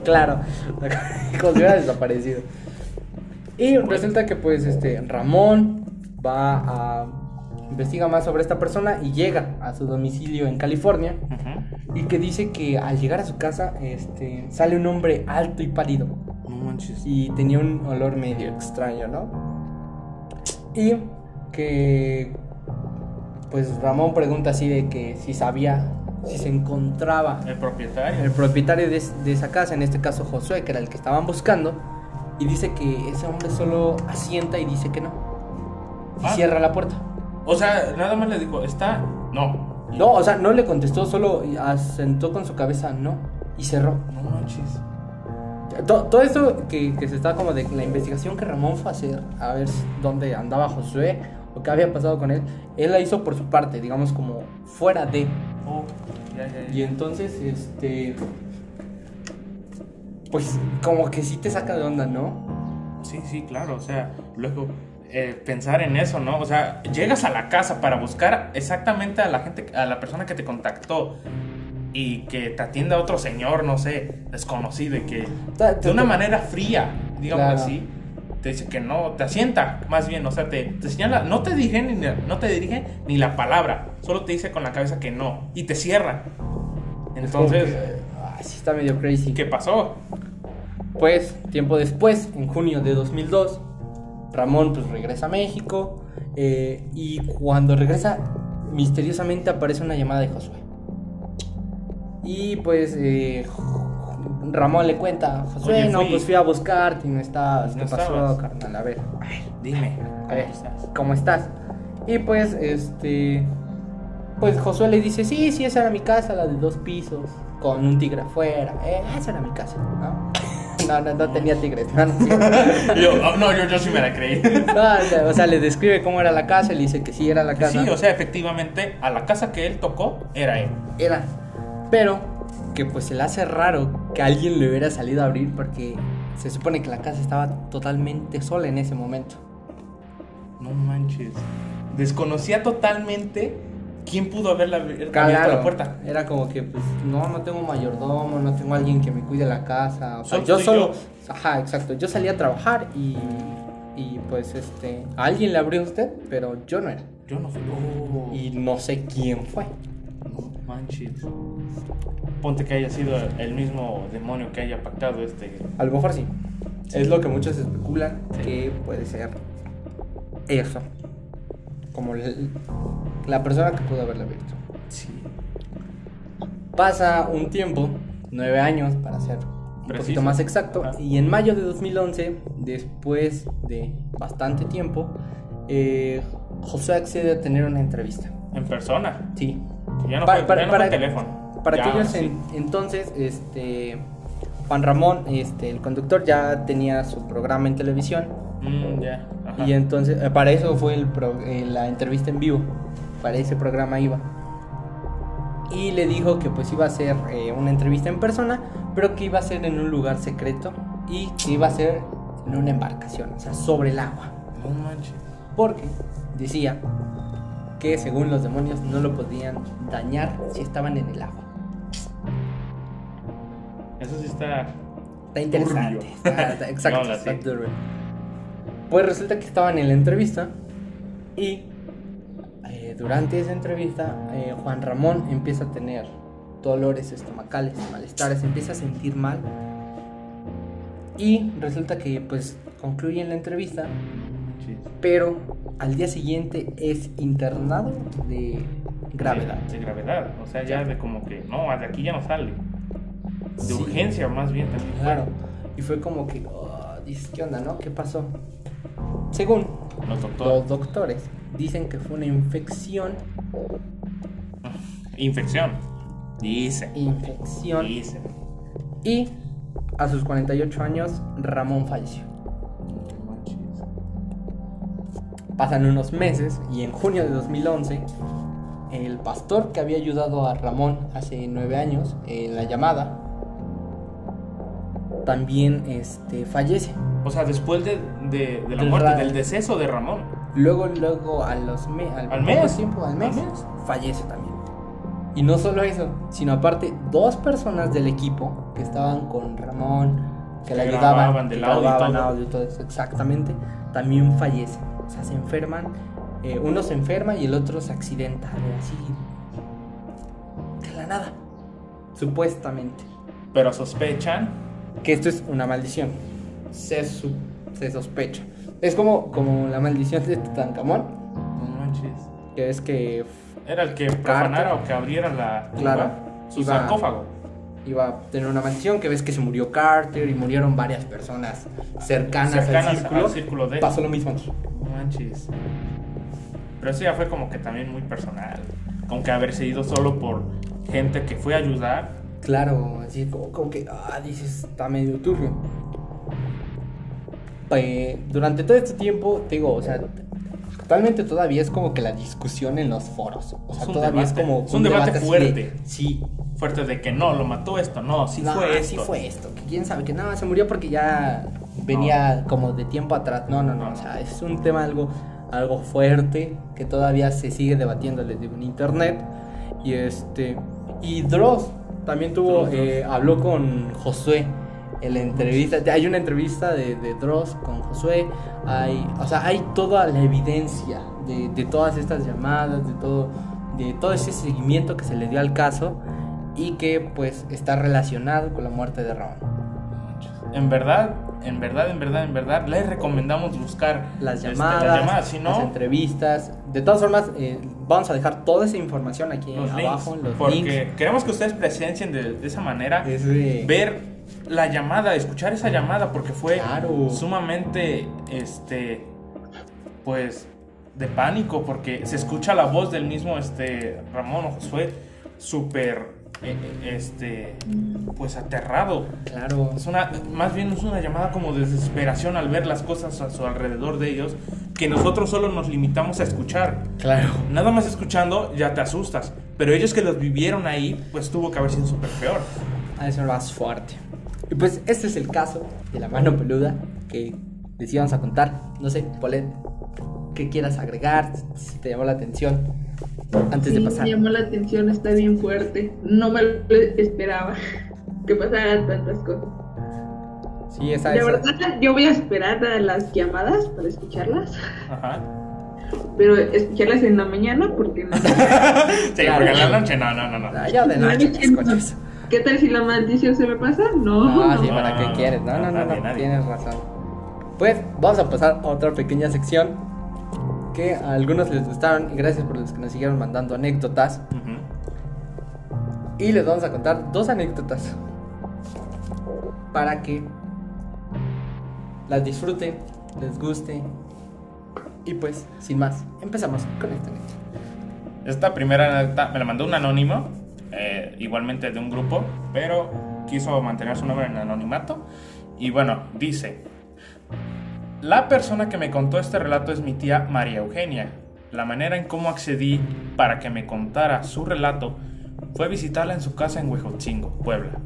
Speaker 1: Claro, claro como si hubiera desaparecido. Y resulta que pues este Ramón va a investiga más sobre esta persona y llega a su domicilio en California y que dice que al llegar a su casa este, sale un hombre alto y pálido. Y tenía un olor medio extraño, ¿no? Y que pues Ramón pregunta así de que si sabía si se encontraba
Speaker 2: el propietario
Speaker 1: el propietario de, de esa casa, en este caso Josué, que era el que estaban buscando, y dice que ese hombre solo asienta y dice que no y ah. cierra la puerta.
Speaker 2: O sea, nada más le dijo, ¿está? No.
Speaker 1: No, o sea, no le contestó, solo asentó con su cabeza, no. Y cerró.
Speaker 2: No manches.
Speaker 1: Todo, todo esto que, que, se está como de la investigación que Ramón fue a hacer, a ver dónde andaba Josué o qué había pasado con él, él la hizo por su parte, digamos como fuera de.
Speaker 2: Oh,
Speaker 1: y entonces, este. Pues como que sí te saca de onda, ¿no?
Speaker 2: Sí, sí, claro, o sea, luego eh, pensar en eso, ¿no? O sea, llegas a la casa para buscar exactamente a la gente, a la persona que te contactó y que te atienda otro señor, no sé, desconocido y que de una manera fría, digamos así, te dice que no, te asienta, más bien, o sea, te, señala, no te dirige ni no te dirige ni la palabra, solo te dice con la cabeza que no y te cierra. Entonces,
Speaker 1: así está medio crazy.
Speaker 2: ¿Qué pasó?
Speaker 1: Pues tiempo después, en junio de 2002, Ramón pues regresa a México eh, y cuando regresa misteriosamente aparece una llamada de Josué. Y pues eh, Ramón le cuenta, Josué, no, pues fui a buscarte y no estabas. ¿Qué pasó, carnal? A ver,
Speaker 2: dime,
Speaker 1: a ver, ¿cómo estás? Y pues, este, pues Josué le dice, sí, sí, esa era mi casa, la de dos pisos, con un tigre afuera. Eh, esa era mi casa, ¿no? No, no, no tenía tigres. No, no,
Speaker 2: Yo, oh, no, yo, yo sí me la creí.
Speaker 1: No, o sea, le describe cómo era la casa y le dice que sí era la casa.
Speaker 2: Sí, o sea, efectivamente, a la casa que él tocó era él.
Speaker 1: Era. Pero que pues se le hace raro que alguien le hubiera salido a abrir porque se supone que la casa estaba totalmente sola en ese momento.
Speaker 2: No manches. Desconocía totalmente quién pudo haberla abierto
Speaker 1: Claro,
Speaker 2: la puerta.
Speaker 1: Era como que, pues, no, no tengo mayordomo, no tengo alguien que me cuide la casa. O sea, yo solo. Ajá, exacto. Yo salí a trabajar y. Y pues, este. A alguien le abrió a usted, pero yo no era.
Speaker 2: Yo no fui. Oh,
Speaker 1: Y no sé quién fue.
Speaker 2: no manches. Ponte que haya sido el mismo demonio que haya pactado este.
Speaker 1: A lo mejor sí. Es lo que muchos especulan que puede ser eso. Como el- la persona que pudo haberla abierto.
Speaker 2: Sí.
Speaker 1: Pasa un tiempo, nueve años para ser un
Speaker 2: Preciso.
Speaker 1: poquito más exacto,
Speaker 2: Ajá.
Speaker 1: y en mayo de 2011, después de bastante tiempo, eh, José accede a tener una entrevista.
Speaker 2: En persona.
Speaker 1: Sí.
Speaker 2: Ya no
Speaker 1: Pa-
Speaker 2: fue,
Speaker 1: para-
Speaker 2: ya no
Speaker 1: para-
Speaker 2: fue teléfono.
Speaker 1: Para
Speaker 2: Ya,
Speaker 1: aquellos
Speaker 2: sí.
Speaker 1: en- entonces, este, Juan Ramón, este, el conductor, ya tenía su programa en televisión.
Speaker 2: Mm, ya. Ajá.
Speaker 1: Y entonces, eh, para eso fue el pro- eh, la entrevista en vivo. Para ese programa iba. Y le dijo que pues iba a ser eh, una entrevista en persona, pero que iba a ser en un lugar secreto y que iba a ser en una embarcación, o sea, sobre el agua.
Speaker 2: No manches.
Speaker 1: Porque decía que según los demonios no lo podían dañar si estaban en el agua.
Speaker 2: Eso sí está.
Speaker 1: Está interesante. Está, está- exacto.
Speaker 2: No,
Speaker 1: está. Pues resulta que estaban en la entrevista y eh, durante esa entrevista eh, Juan Ramón empieza a tener dolores estomacales, malestares, empieza a sentir mal y resulta que pues concluye la entrevista, pero al día siguiente es internado de gravedad.
Speaker 2: De, de gravedad. O sea, ya de como que. No, de aquí ya no sale. De
Speaker 1: Sí.
Speaker 2: urgencia, más bien también.
Speaker 1: Claro. Y fue como que, oh, ¿qué onda, no? ¿Qué pasó? Según
Speaker 2: Los doctores.
Speaker 1: los doctores, dicen que fue una infección,
Speaker 2: Infección. Dice.
Speaker 1: infección,
Speaker 2: Dice.
Speaker 1: y a sus 48 años Ramón falleció. Pasan unos meses y en junio de 2011, el pastor que había ayudado a Ramón hace nueve años en la llamada, también este, fallece.
Speaker 2: O sea, después de, de, de la
Speaker 1: Del
Speaker 2: muerte, del deceso de Ramón.
Speaker 1: Luego, luego, a los me- al,
Speaker 2: ¿Al mes?
Speaker 1: tiempo, al mes,
Speaker 2: ¿Al mes?
Speaker 1: fallece también. Y no solo eso, sino aparte, dos personas del equipo que estaban con Ramón, que le
Speaker 2: Que
Speaker 1: ayudaban,
Speaker 2: grababan
Speaker 1: que
Speaker 2: del audio y
Speaker 1: grababan
Speaker 2: todo.
Speaker 1: audio y todo eso, exactamente, también fallecen. O sea, se enferman. eh, uno se enferma y el otro se accidenta, así. De la nada. Supuestamente.
Speaker 2: Pero sospechan.
Speaker 1: Que esto es una maldición. Se, su- se sospecha. Es como, como la maldición de Tutankamón.
Speaker 2: No manches.
Speaker 1: Que es que
Speaker 2: Era el que profanara o que abriera la
Speaker 1: Claro.
Speaker 2: su
Speaker 1: Iba-
Speaker 2: sarcófago.
Speaker 1: iba a tener una maldición, que ves que se murió Carter y murieron varias personas cercanas,
Speaker 2: Cercanas
Speaker 1: al círculo.
Speaker 2: al círculo de-
Speaker 1: Pasó lo mismo aquí.
Speaker 2: No manches. Pero eso ya fue como que también muy personal. Como que haberse ido solo por gente que fue a ayudar.
Speaker 1: Claro, así como, como que, ah, dices, está medio turbio. Eh, durante todo este tiempo, te digo, o sea, actualmente todavía es como que la discusión en los foros. O sea,
Speaker 2: Es un
Speaker 1: todavía
Speaker 2: debate,
Speaker 1: es como
Speaker 2: es un debate
Speaker 1: de,
Speaker 2: fuerte.
Speaker 1: sí,
Speaker 2: Fuerte de que no, lo mató esto, no, sí
Speaker 1: no,
Speaker 2: fue esto.
Speaker 1: sí fue esto. Que quién sabe, que nada, se murió porque ya venía como de tiempo atrás. No, no, no, o sea, es un tema algo, algo fuerte que todavía se sigue debatiendo, digo, en internet. Y este, y Dross también tuvo, eh, habló con Josué en la entrevista. Hay una entrevista de, de Dross con Josué. Hay, o sea, hay toda la evidencia de, de todas estas llamadas, de todo, de todo ese seguimiento que se le dio al caso y que pues está relacionado con la muerte de Ramón.
Speaker 2: En verdad, en verdad, en verdad, en verdad, les recomendamos buscar
Speaker 1: Las
Speaker 2: este,
Speaker 1: llamadas,
Speaker 2: las llamadas,
Speaker 1: entrevistas. De todas formas, eh, vamos a dejar toda esa información aquí
Speaker 2: los
Speaker 1: abajo
Speaker 2: links.
Speaker 1: en los
Speaker 2: porque
Speaker 1: links.
Speaker 2: queremos que ustedes presencien de, de esa manera.
Speaker 1: Es de-
Speaker 2: ver la llamada, escuchar esa llamada, porque fue
Speaker 1: Claro.
Speaker 2: sumamente, este, pues, de pánico, porque se escucha la voz del mismo, este, Ramón o Josué, súper este, pues aterrado.
Speaker 1: Claro.
Speaker 2: Es una, más bien es una llamada como de desesperación al ver las cosas a su alrededor de ellos, que nosotros solo nos limitamos a escuchar.
Speaker 1: Claro.
Speaker 2: Nada más escuchando ya te asustas, pero ellos que los vivieron ahí, pues tuvo que haber sido súper peor.
Speaker 1: A eso más fuerte. Y pues este es el caso de la mano peluda que les íbamos a contar. No sé, Polet, ¿qué quieras agregar? Si te llamó la atención antes
Speaker 3: Sí,
Speaker 1: de pasar.
Speaker 3: Me llamó la atención, está bien fuerte. No me lo esperaba que pasaran tantas cosas.
Speaker 1: Sí, esa
Speaker 3: De
Speaker 1: esa-
Speaker 3: verdad, yo voy a esperar a las llamadas para escucharlas,
Speaker 2: Ajá.
Speaker 3: pero escucharlas en la mañana porque no.
Speaker 2: Sí,
Speaker 1: Claro.
Speaker 2: porque en la noche no, no, no, no.
Speaker 1: Ah, ya de noche escuchas.
Speaker 3: ¿Qué tal si la maldición se me pasa? No.
Speaker 1: No, sí,
Speaker 2: no,
Speaker 1: ¿para
Speaker 2: no,
Speaker 1: qué
Speaker 2: no,
Speaker 1: quieres? No,
Speaker 2: no,
Speaker 1: no, no,
Speaker 2: nadie,
Speaker 1: no,
Speaker 2: nadie.
Speaker 1: tienes razón. Pues vamos a pasar a otra pequeña sección que a algunos les gustaron y gracias por los que nos siguieron mandando anécdotas. Y les vamos a contar dos anécdotas para que las disfruten, les guste. Y pues, sin más, empezamos con esta anécdota.
Speaker 2: Esta primera anécdota me la mandó un anónimo, eh, igualmente de un grupo, pero quiso mantener su nombre en anonimato. Y bueno, dice, la persona que me contó este relato es mi tía María Eugenia. La manera en cómo accedí para que me contara su relato fue visitarla en su casa en Huejotzingo, Puebla.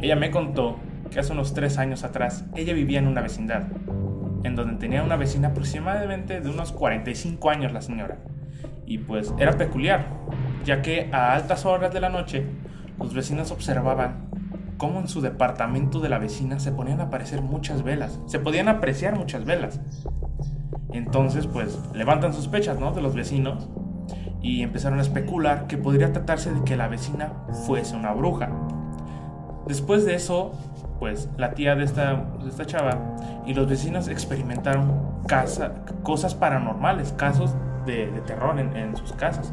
Speaker 2: Ella me contó que hace unos tres años atrás ella vivía en una vecindad, en donde tenía una vecina aproximadamente de unos 45 años la señora. Y pues era peculiar, ya que a altas horas de la noche los vecinos observaban cómo en su departamento de la vecina se ponían a aparecer muchas velas, se podían apreciar muchas velas. Entonces pues levantan sospechas, ¿no? De los vecinos y empezaron a especular que podría tratarse de que la vecina fuese una bruja. Después de eso, pues la tía de esta, de esta chava y los vecinos experimentaron casa- cosas paranormales, casos de, terror en sus casas.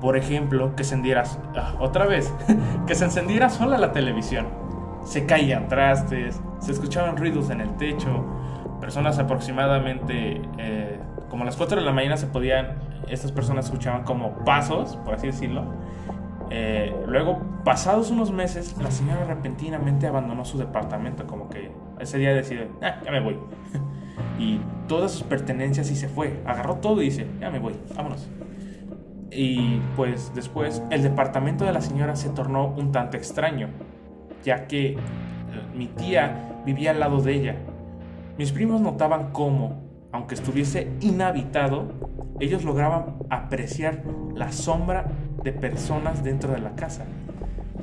Speaker 2: Por ejemplo, que se encendiera, ah, otra vez, que se encendiera sola la televisión. Se caían trastes, se escuchaban ruidos en el techo, personas aproximadamente, eh, como a las 4 de la mañana se podían, estas personas escuchaban como pasos, por así decirlo. Eh, luego, pasados unos meses, la señora repentinamente abandonó su departamento, como que ese día decidió, "Ah, ya me voy. y todas sus pertenencias y se fue. Agarró todo y dice, ya me voy, vámonos. Y pues después el departamento de la señora se tornó un tanto extraño, ya que eh, mi tía vivía al lado de ella. Mis primos notaban cómo, aunque estuviese inhabitado, ellos lograban apreciar la sombra de personas dentro de la casa.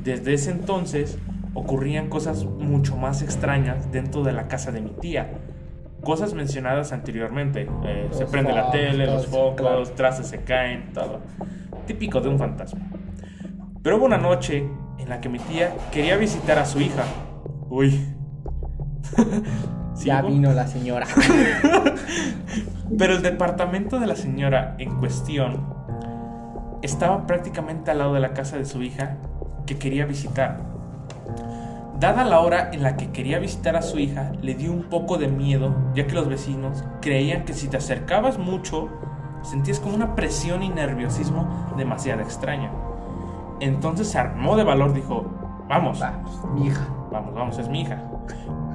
Speaker 2: Desde ese entonces ocurrían cosas mucho más extrañas dentro de la casa de mi tía. Cosas mencionadas anteriormente. Eh, se prende la tele, los focos, trastes se caen, todo. Típico de un fantasma. Pero hubo una noche en la que mi tía quería visitar a su hija. Uy.
Speaker 1: Ya
Speaker 2: ¿Sigo?
Speaker 1: vino la señora.
Speaker 2: Pero el departamento de la señora en cuestión estaba prácticamente al lado de la casa de su hija que quería visitar. Dada la hora en la que quería visitar a su hija, le dio un poco de miedo, ya que los vecinos creían que si te acercabas mucho, sentías como una presión y nerviosismo demasiado extraña. Entonces se armó de valor, dijo, vamos,
Speaker 1: Va, mi hija.
Speaker 2: vamos, vamos, es mi hija.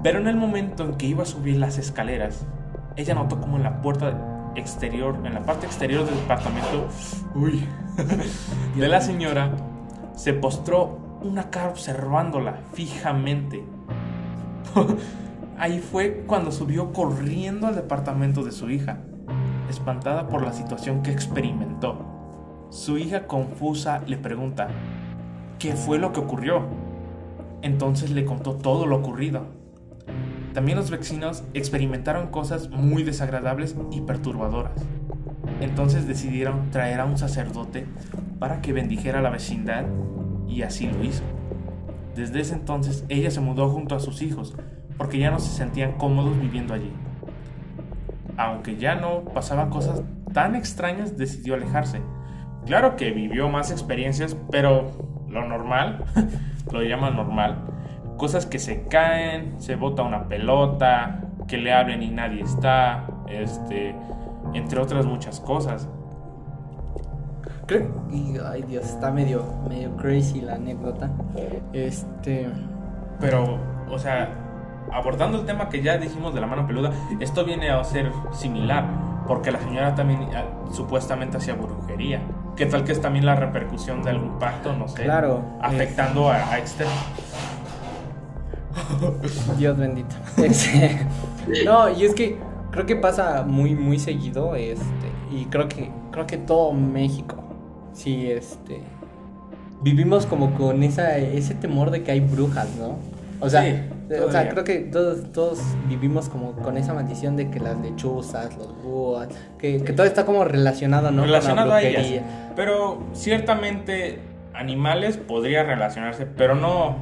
Speaker 2: Pero en el momento en que iba a subir las escaleras, ella notó como en la puerta exterior, en la parte exterior del departamento, uy, de la señora, se postró una cara observándola fijamente. Ahí fue cuando subió corriendo al departamento de su hija, espantada por la situación que experimentó. Su hija confusa le pregunta, ¿qué fue lo que ocurrió? Entonces le contó todo lo ocurrido. También los vecinos experimentaron cosas muy desagradables y perturbadoras. Entonces decidieron traer a un sacerdote para que bendijera la vecindad y así lo hizo. Desde ese entonces ella se mudó junto a sus hijos porque ya no se sentían cómodos viviendo allí. Aunque ya no pasaban cosas tan extrañas, decidió alejarse. Claro que vivió más experiencias, pero lo normal, lo llaman normal, cosas que se caen, se bota una pelota, que le hablen y nadie está, este, entre otras muchas cosas.
Speaker 1: Creo y, ay Dios, está medio, medio crazy la anécdota. Este.
Speaker 2: Pero, o sea, abordando el tema que ya dijimos de la mano peluda, esto viene a ser similar, porque la señora también eh, supuestamente hacía brujería. ¿Qué tal que es también la repercusión de algún pacto, no sé,
Speaker 1: Claro.
Speaker 2: afectando a, a externos?
Speaker 1: Dios bendito. Este, no, y es que creo que pasa muy, muy seguido, este, y creo que, creo que todo México, sí, este, vivimos como con esa, ese temor de que hay brujas, ¿no? O sea,
Speaker 2: Sí,
Speaker 1: de- o sea, creo que todos, todos vivimos como con esa maldición de que las lechuzas, los búhos, que, que todo está como relacionado, ¿no? Con la
Speaker 2: relacionado a ellas. Pero ciertamente animales podría relacionarse, pero no,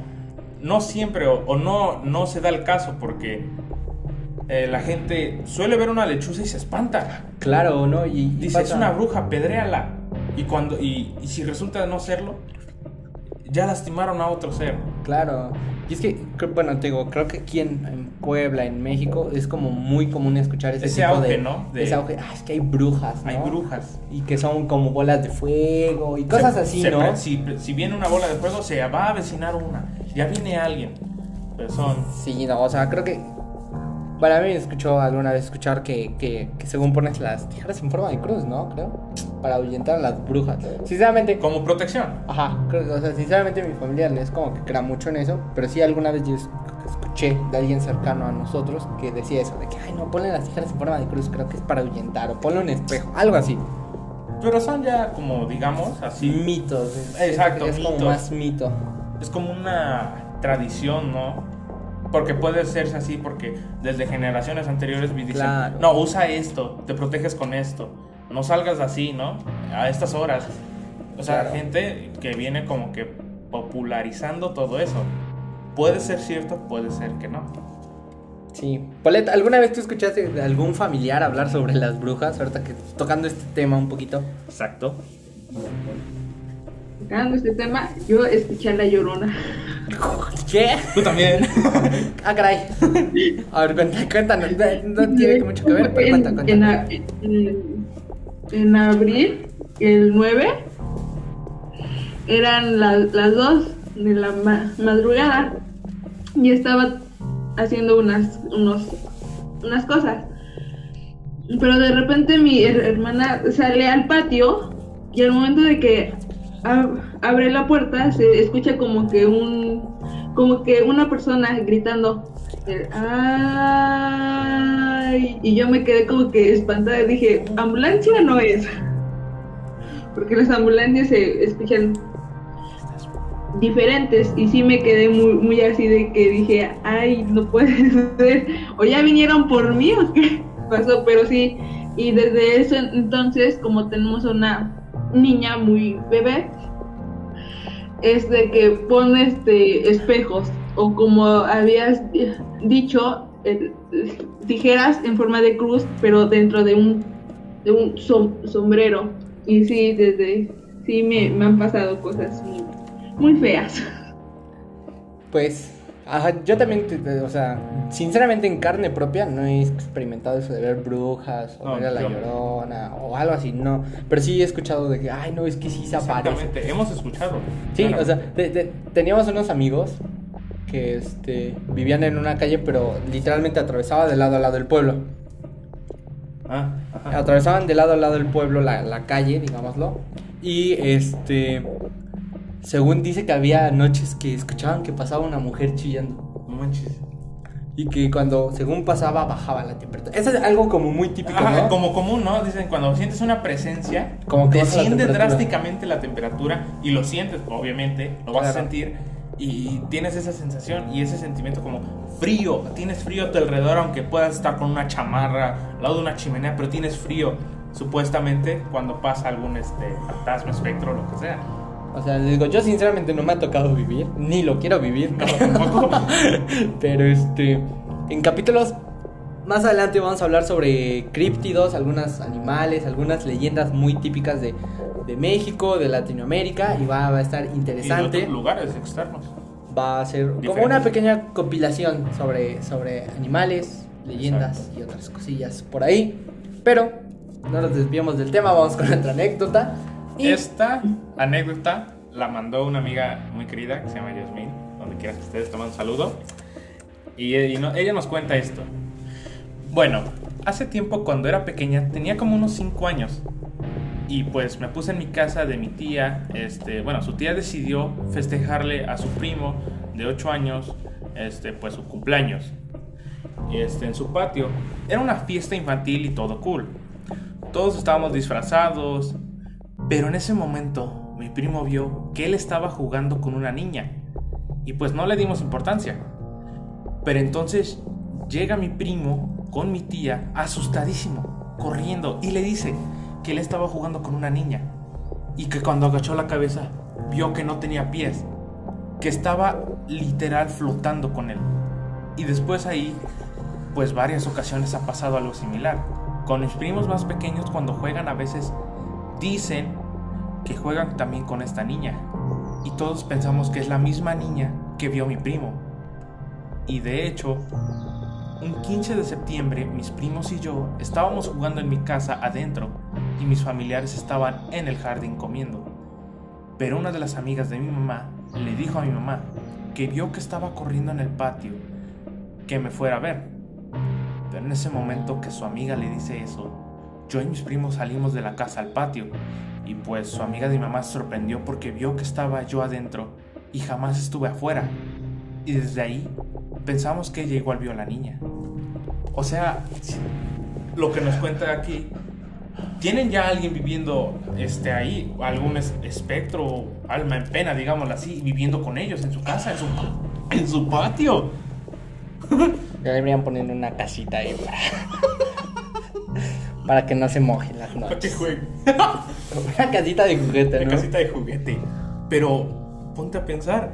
Speaker 2: no siempre o, o no, no se da el caso porque eh, la gente suele ver una lechuza y se espanta.
Speaker 1: Claro, ¿no? Y, y
Speaker 2: Dice, es una bruja, pedréala. Y, cuando, y, y si resulta no serlo, ya lastimaron a otro ser.
Speaker 1: Claro. Y es que, bueno, te digo, creo que aquí en, en Puebla, en México, es como muy común escuchar ese,
Speaker 2: Ese
Speaker 1: tipo
Speaker 2: auge,
Speaker 1: de,
Speaker 2: ¿no? De-
Speaker 1: Ese auge. Ah, es que hay brujas, ¿no?
Speaker 2: Hay brujas.
Speaker 1: Y que son como bolas de fuego y cosas
Speaker 2: Se-
Speaker 1: así,
Speaker 2: se
Speaker 1: ¿no?
Speaker 2: si, si viene una bola de fuego, se va a avecinar una. Ya viene alguien. Pero son...
Speaker 1: Sí, no, o sea, creo que... Bueno, a mí me escuchó alguna vez escuchar que, que, que según pones las tijeras en forma de cruz, ¿no? Creo. Para ahuyentar a las brujas. Sinceramente...
Speaker 2: Como protección.
Speaker 1: Ajá, o sea, sinceramente mi familia no es como que crea mucho en eso, pero sí alguna vez yo es- escuché de alguien cercano a nosotros que decía eso, de que, ay, no, ponle las tijeras en forma de cruz, creo que es para ahuyentar, o ponle un espejo, algo así.
Speaker 2: Pero son ya como, digamos, así.
Speaker 1: Mitos. Es,
Speaker 2: Exacto,
Speaker 1: es como
Speaker 2: mitos.
Speaker 1: más mito.
Speaker 2: Es como una tradición, ¿no? Porque puede serse así, porque desde generaciones anteriores me dicen,
Speaker 1: Claro.
Speaker 2: no, usa esto, te proteges con esto, no salgas así, ¿no? A estas horas. O sea,
Speaker 1: Claro.
Speaker 2: gente que viene como que popularizando todo eso. Puede ser cierto, puede ser que no.
Speaker 1: Sí. Paulette, ¿alguna vez tú escuchaste de algún familiar hablar sobre las brujas? Ahorita que tocando este tema un poquito.
Speaker 2: Exacto.
Speaker 3: Tocando este tema, yo escuché a la llorona.
Speaker 1: ¿Qué?
Speaker 2: Tú también.
Speaker 1: Ah, caray. A ver, cuéntanos, cuéntanos. No, no tiene mucho que ver, pero
Speaker 3: En-
Speaker 1: cuenta,
Speaker 3: En, abril, el 9, eran la- las 2 de la ma- madrugada y estaba haciendo unas, unos, unas cosas. Pero de repente mi her- hermana sale al patio y al momento de que ab- abre la puerta se escucha como que un como que una persona gritando ay y yo me quedé como que espantada dije ambulancia no es porque las ambulancias se escuchan diferentes y sí me quedé muy así de que dije ay no puede ser o ya vinieron por mí o qué pasó pero sí y desde ese entonces como tenemos una niña muy bebé es de que pone este espejos o como habías di- dicho el- tijeras en forma de cruz pero dentro de un de un som- sombrero y sí desde sí me, me han pasado cosas muy, muy feas
Speaker 1: Pues, ajá, yo también, te- te- o sea, sinceramente en carne propia no he experimentado eso de ver brujas o
Speaker 2: No,
Speaker 1: ver a la
Speaker 2: yo-
Speaker 1: llorona o algo así, no. Pero sí he escuchado de que, ay, no, es que sí se aparece.
Speaker 2: Exactamente. Hemos escuchado.
Speaker 1: Sí,
Speaker 2: Claro.
Speaker 1: o sea, te- te- teníamos unos amigos que este, vivían en una calle, pero literalmente atravesaba de lado a lado el pueblo.
Speaker 2: Ah, ajá.
Speaker 1: Atravesaban de lado a lado el pueblo, la, la calle, digámoslo. Y este. Según dice que había noches que escuchaban que pasaba una mujer chillando.
Speaker 2: No manches.
Speaker 1: Y que cuando, según pasaba, bajaba la temperatura. Eso es algo como muy típico,
Speaker 2: Ajá,
Speaker 1: ¿no?
Speaker 2: Como común, ¿no? Dicen cuando sientes una presencia,
Speaker 1: Como que la
Speaker 2: desciende
Speaker 1: temperatura.
Speaker 2: drásticamente la temperatura y lo sientes, obviamente, lo vas a
Speaker 1: Claro.
Speaker 2: sentir y tienes esa sensación y ese sentimiento como frío, tienes frío a tu alrededor aunque puedas estar con una chamarra al lado de una chimenea, pero tienes frío supuestamente cuando pasa algún este fantasma, espectro, lo que sea.
Speaker 1: O sea, les digo, yo sinceramente no me ha tocado vivir, ni lo quiero vivir.
Speaker 2: No, tampoco.
Speaker 1: Pero este, en capítulos más adelante vamos a hablar sobre críptidos, algunos animales, algunas leyendas muy típicas de, de México, de Latinoamérica, y va, va a estar
Speaker 2: Y de
Speaker 1: interesante.
Speaker 2: otros lugares externos.
Speaker 1: Va a ser como una pequeña compilación sobre, sobre animales, leyendas y otras cosillas por ahí. Pero no nos desviamos del tema, vamos con otra anécdota.
Speaker 2: esta anécdota la mandó una amiga muy querida que se llama Yasmin. Donde quieras que ustedes tomen un saludo. Y, y no- ella nos cuenta esto. Bueno, hace tiempo cuando era pequeña, tenía como unos 5 años. Y pues me puse en mi casa de mi tía. Este, bueno, su tía decidió festejarle a su primo de 8 años, este, pues su cumpleaños. Este, en su patio. Era una fiesta infantil y todo cool. Todos estábamos disfrazados. Pero en ese momento mi primo vio que él estaba jugando con una niña. Y pues no le dimos importancia. Pero entonces llega mi primo con mi tía asustadísimo, corriendo, y le dice que él estaba jugando con una niña. Y que cuando agachó la cabeza vio que no tenía pies, que estaba literal flotando con él. Y después ahí, pues varias ocasiones ha pasado algo similar. Con mis primos más pequeños cuando juegan a veces dicen que juegan también con esta niña. Y todos pensamos que es la misma niña que vio mi primo. Y de hecho, un 15 de septiembre mis primos y yo estábamos jugando en mi casa adentro y mis familiares estaban en el jardín comiendo. Pero una de las amigas de mi mamá le dijo a mi mamá que vio que estaba corriendo en el patio, que me fuera a ver. Pero en ese momento que su amiga le dice eso, yo y mis primos salimos de la casa al patio y pues su amiga de mi mamá se sorprendió porque vio que estaba yo adentro y jamás estuve afuera. Y desde ahí pensamos que ella igual vio a la niña. O sea, lo que nos cuenta aquí, ¿tienen ya alguien viviendo este, ahí? ¿Algún es- espectro, alma en pena, digámoslo así, viviendo con ellos en su casa, en su, en su patio?
Speaker 1: Ya deberían poner una casita ahí para, para que no se mojen las
Speaker 2: Para que
Speaker 1: noches.
Speaker 2: jueguen.
Speaker 1: Una casita de juguete, ¿no?
Speaker 2: casita de juguete. Pero ponte a pensar,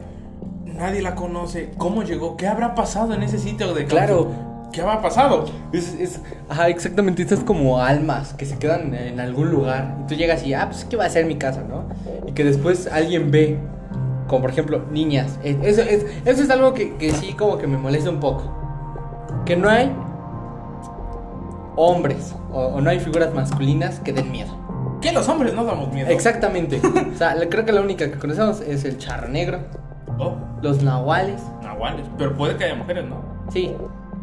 Speaker 2: nadie la conoce. ¿Cómo llegó? ¿Qué habrá pasado en ese sitio de
Speaker 1: Claro.
Speaker 2: ¿Qué habrá pasado?
Speaker 1: Es, es- ajá, exactamente, estas como almas que se quedan en algún lugar y tú llegas y, ah, pues, ¿qué va a ser mi casa, no? Y que después alguien ve, como por ejemplo, niñas. Eh, Eso es, eso es algo que, que sí como que me molesta un poco. Que no hay hombres o, o no hay figuras masculinas que den miedo.
Speaker 2: Que los hombres no damos miedo.
Speaker 1: Exactamente. o sea, creo que la única que conocemos es el charro negro,
Speaker 2: Oh,
Speaker 1: los nahuales,
Speaker 2: nahuales. Pero puede que haya mujeres, ¿no?
Speaker 1: sí,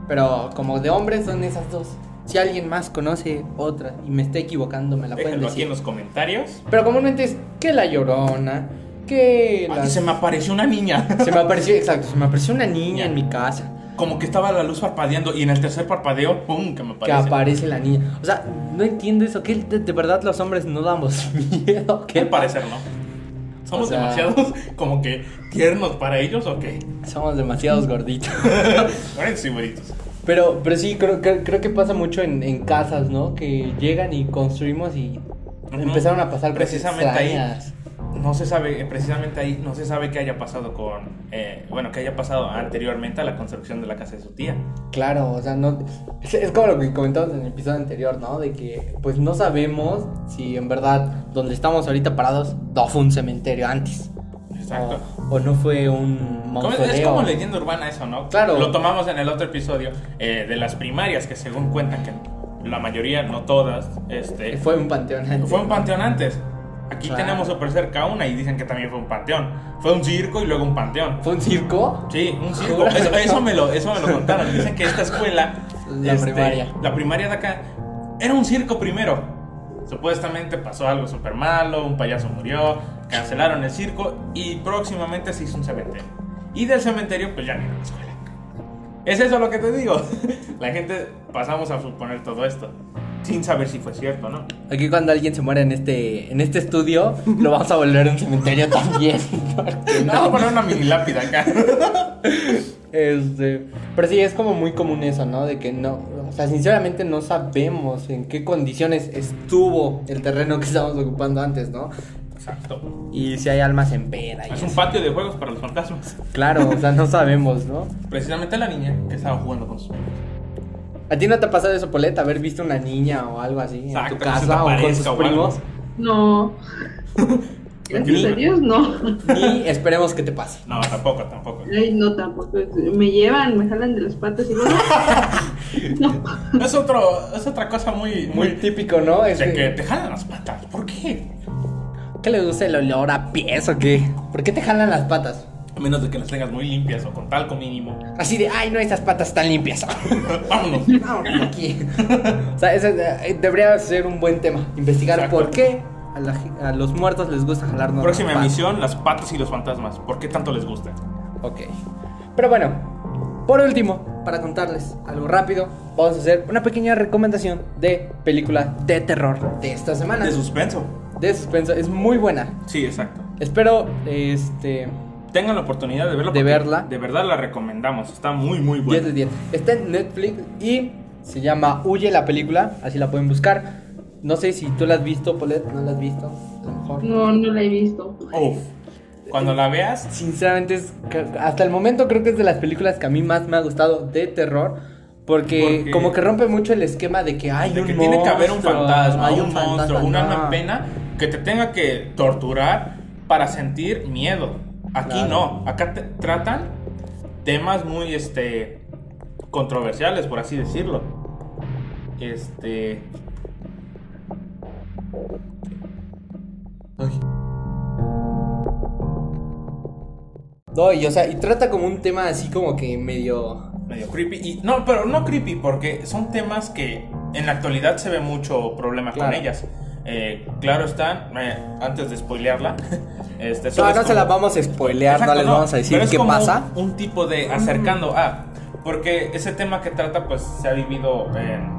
Speaker 1: pero como de hombres son esas dos. Si alguien más conoce otra y me está equivocando, me la pueden
Speaker 2: Déjenlo aquí
Speaker 1: decir.
Speaker 2: en los comentarios.
Speaker 1: Pero comúnmente es que la llorona, que
Speaker 2: Ay,
Speaker 1: las-
Speaker 2: se me apareció una niña.
Speaker 1: se me apareció, exacto, se me apareció una niña en mi casa.
Speaker 2: Como que estaba la luz parpadeando y en el tercer parpadeo, ¡pum! que me
Speaker 1: Que
Speaker 2: aparece.
Speaker 1: aparece la niña. O sea, no entiendo eso. que de, de verdad los hombres no damos miedo? ¿Qué
Speaker 2: Al parecer no. ¿Somos
Speaker 1: O sea-
Speaker 2: demasiados como que tiernos para ellos o qué?
Speaker 1: Somos demasiados gorditos.
Speaker 2: Bueno, sí, güeritos.
Speaker 1: Pero, pero sí, creo, creo, creo que pasa mucho en, en casas, ¿no? Que llegan y construimos y empezaron a pasar cosas
Speaker 2: Precisamente ahí. No se sabe, eh, precisamente ahí, no se sabe qué haya pasado con, eh, bueno, qué haya pasado anteriormente a la construcción de la casa de su tía.
Speaker 1: Claro, o sea, no. Es, es como lo que comentamos en el episodio anterior, ¿no? De que, pues no sabemos si en verdad donde estamos ahorita parados no fue un cementerio antes.
Speaker 2: Exacto.
Speaker 1: O, o no fue un mausoleo.
Speaker 2: es como leyenda urbana eso, ¿no?
Speaker 1: Claro.
Speaker 2: Lo tomamos en el otro episodio eh, de las primarias, que según cuentan que la mayoría, no todas, este,
Speaker 1: Fue un panteón antes.
Speaker 2: fue un panteón antes. Aquí
Speaker 1: Claro.
Speaker 2: tenemos súper cerca una y dicen que también fue un panteón. Fue un circo y luego un panteón.
Speaker 1: ¿Fue un circo?
Speaker 2: Sí, un circo. Eso, eso me lo, eso me lo contaron. Dicen que esta escuela,
Speaker 1: La primaria.
Speaker 2: la primaria de acá, era un circo primero. Supuestamente pasó algo súper malo, un payaso murió, cancelaron el circo y próximamente se hizo un cementerio. Y del cementerio, pues ya ni la escuela. Es eso lo que te digo. La gente pasamos a suponer todo esto, sin saber si fue cierto no.
Speaker 1: Aquí cuando alguien se muere en este, en este estudio, lo vamos a volver un cementerio también.
Speaker 2: No, vamos a poner una mini lápida acá.
Speaker 1: Este, pero sí, es como muy común eso, ¿no? De que no, o sea, sinceramente no sabemos en qué condiciones estuvo el terreno que estábamos ocupando antes, ¿no?
Speaker 2: Exacto.
Speaker 1: Y si hay almas en pena. y
Speaker 2: Es un
Speaker 1: así.
Speaker 2: patio de juegos para los fantasmas.
Speaker 1: Claro, o sea, no sabemos, ¿no?
Speaker 2: Precisamente la niña que estaba jugando con sus primos.
Speaker 1: ¿A ti no te ha pasado eso, Poleta? Haber visto una niña o algo así
Speaker 2: Exacto,
Speaker 1: en tu casa o con
Speaker 2: o algo.
Speaker 1: primos?
Speaker 3: No. Gracias a Dios, no.
Speaker 1: Ni esperemos que te pase.
Speaker 2: No, tampoco, tampoco.
Speaker 3: Ay, no, tampoco. Me llevan, me jalan de las patas y luego. No.
Speaker 2: Es, otro, es otra cosa muy,
Speaker 1: Muy
Speaker 2: muy...
Speaker 1: típico, ¿no? Es
Speaker 2: de
Speaker 1: de-
Speaker 2: que te jalan las patas. ¿Por qué?
Speaker 1: ¿Qué le gusta el olor a pies o qué? ¿Por qué te jalan las patas?
Speaker 2: A menos de que las tengas muy limpias o con talco mínimo.
Speaker 1: Así de, ay, no, esas patas están limpias.
Speaker 2: Vámonos.
Speaker 1: Vámonos de aquí. o sea, ese eh, debería ser un buen tema. Investigar
Speaker 2: Exacto.
Speaker 1: por qué a, la- a los muertos les gusta jalarnos
Speaker 2: Próxima
Speaker 1: las patas.
Speaker 2: emisión, las patas y los fantasmas. ¿Por qué tanto les gusta?
Speaker 1: Ok. Pero bueno, por último, para contarles algo rápido, vamos a hacer una pequeña recomendación de película de terror de esta semana.
Speaker 2: De suspenso.
Speaker 1: De suspenso. Es muy buena.
Speaker 2: Sí, exacto.
Speaker 1: Espero, este...
Speaker 2: Tengan la oportunidad de verla.
Speaker 1: De verla.
Speaker 2: De verdad la recomendamos. Está muy, muy
Speaker 1: 10
Speaker 2: buena.
Speaker 1: de 10. Está en Netflix y se llama Huye la película, así la pueden buscar. No sé si tú la has visto, Polet, no la has visto, a lo mejor.
Speaker 3: No, no la he visto.
Speaker 2: Uf. Cuando la veas,
Speaker 1: Sinceramente, es hasta el momento creo que es de las películas que a mí más me ha gustado de terror. Porque,
Speaker 2: Porque-
Speaker 1: como que rompe mucho el esquema de que hay
Speaker 2: de
Speaker 1: un
Speaker 2: que tiene que haber un
Speaker 1: monstruo,
Speaker 2: fantasma,
Speaker 1: hay
Speaker 2: un, monstruo,
Speaker 1: fantasma,
Speaker 2: un alma
Speaker 1: no.
Speaker 2: en pena que te tenga que torturar para sentir miedo. Aquí
Speaker 1: Claro.
Speaker 2: no, acá te tratan temas muy este controversiales, por así decirlo. Este,
Speaker 1: Ay. No, y o sea, y trata como un tema así como que medio...
Speaker 2: medio creepy y no, pero no creepy porque son temas que en la actualidad se ve mucho problema
Speaker 1: Claro.
Speaker 2: con ellas. Eh, claro está, eh, antes de spoilearla, este,
Speaker 1: No, se la vamos a spoilear,
Speaker 2: Exacto,
Speaker 1: no les vamos a decir
Speaker 2: pero es
Speaker 1: qué
Speaker 2: como
Speaker 1: pasa.
Speaker 2: Un, un tipo de acercando a. Porque ese tema que trata, pues se ha vivido en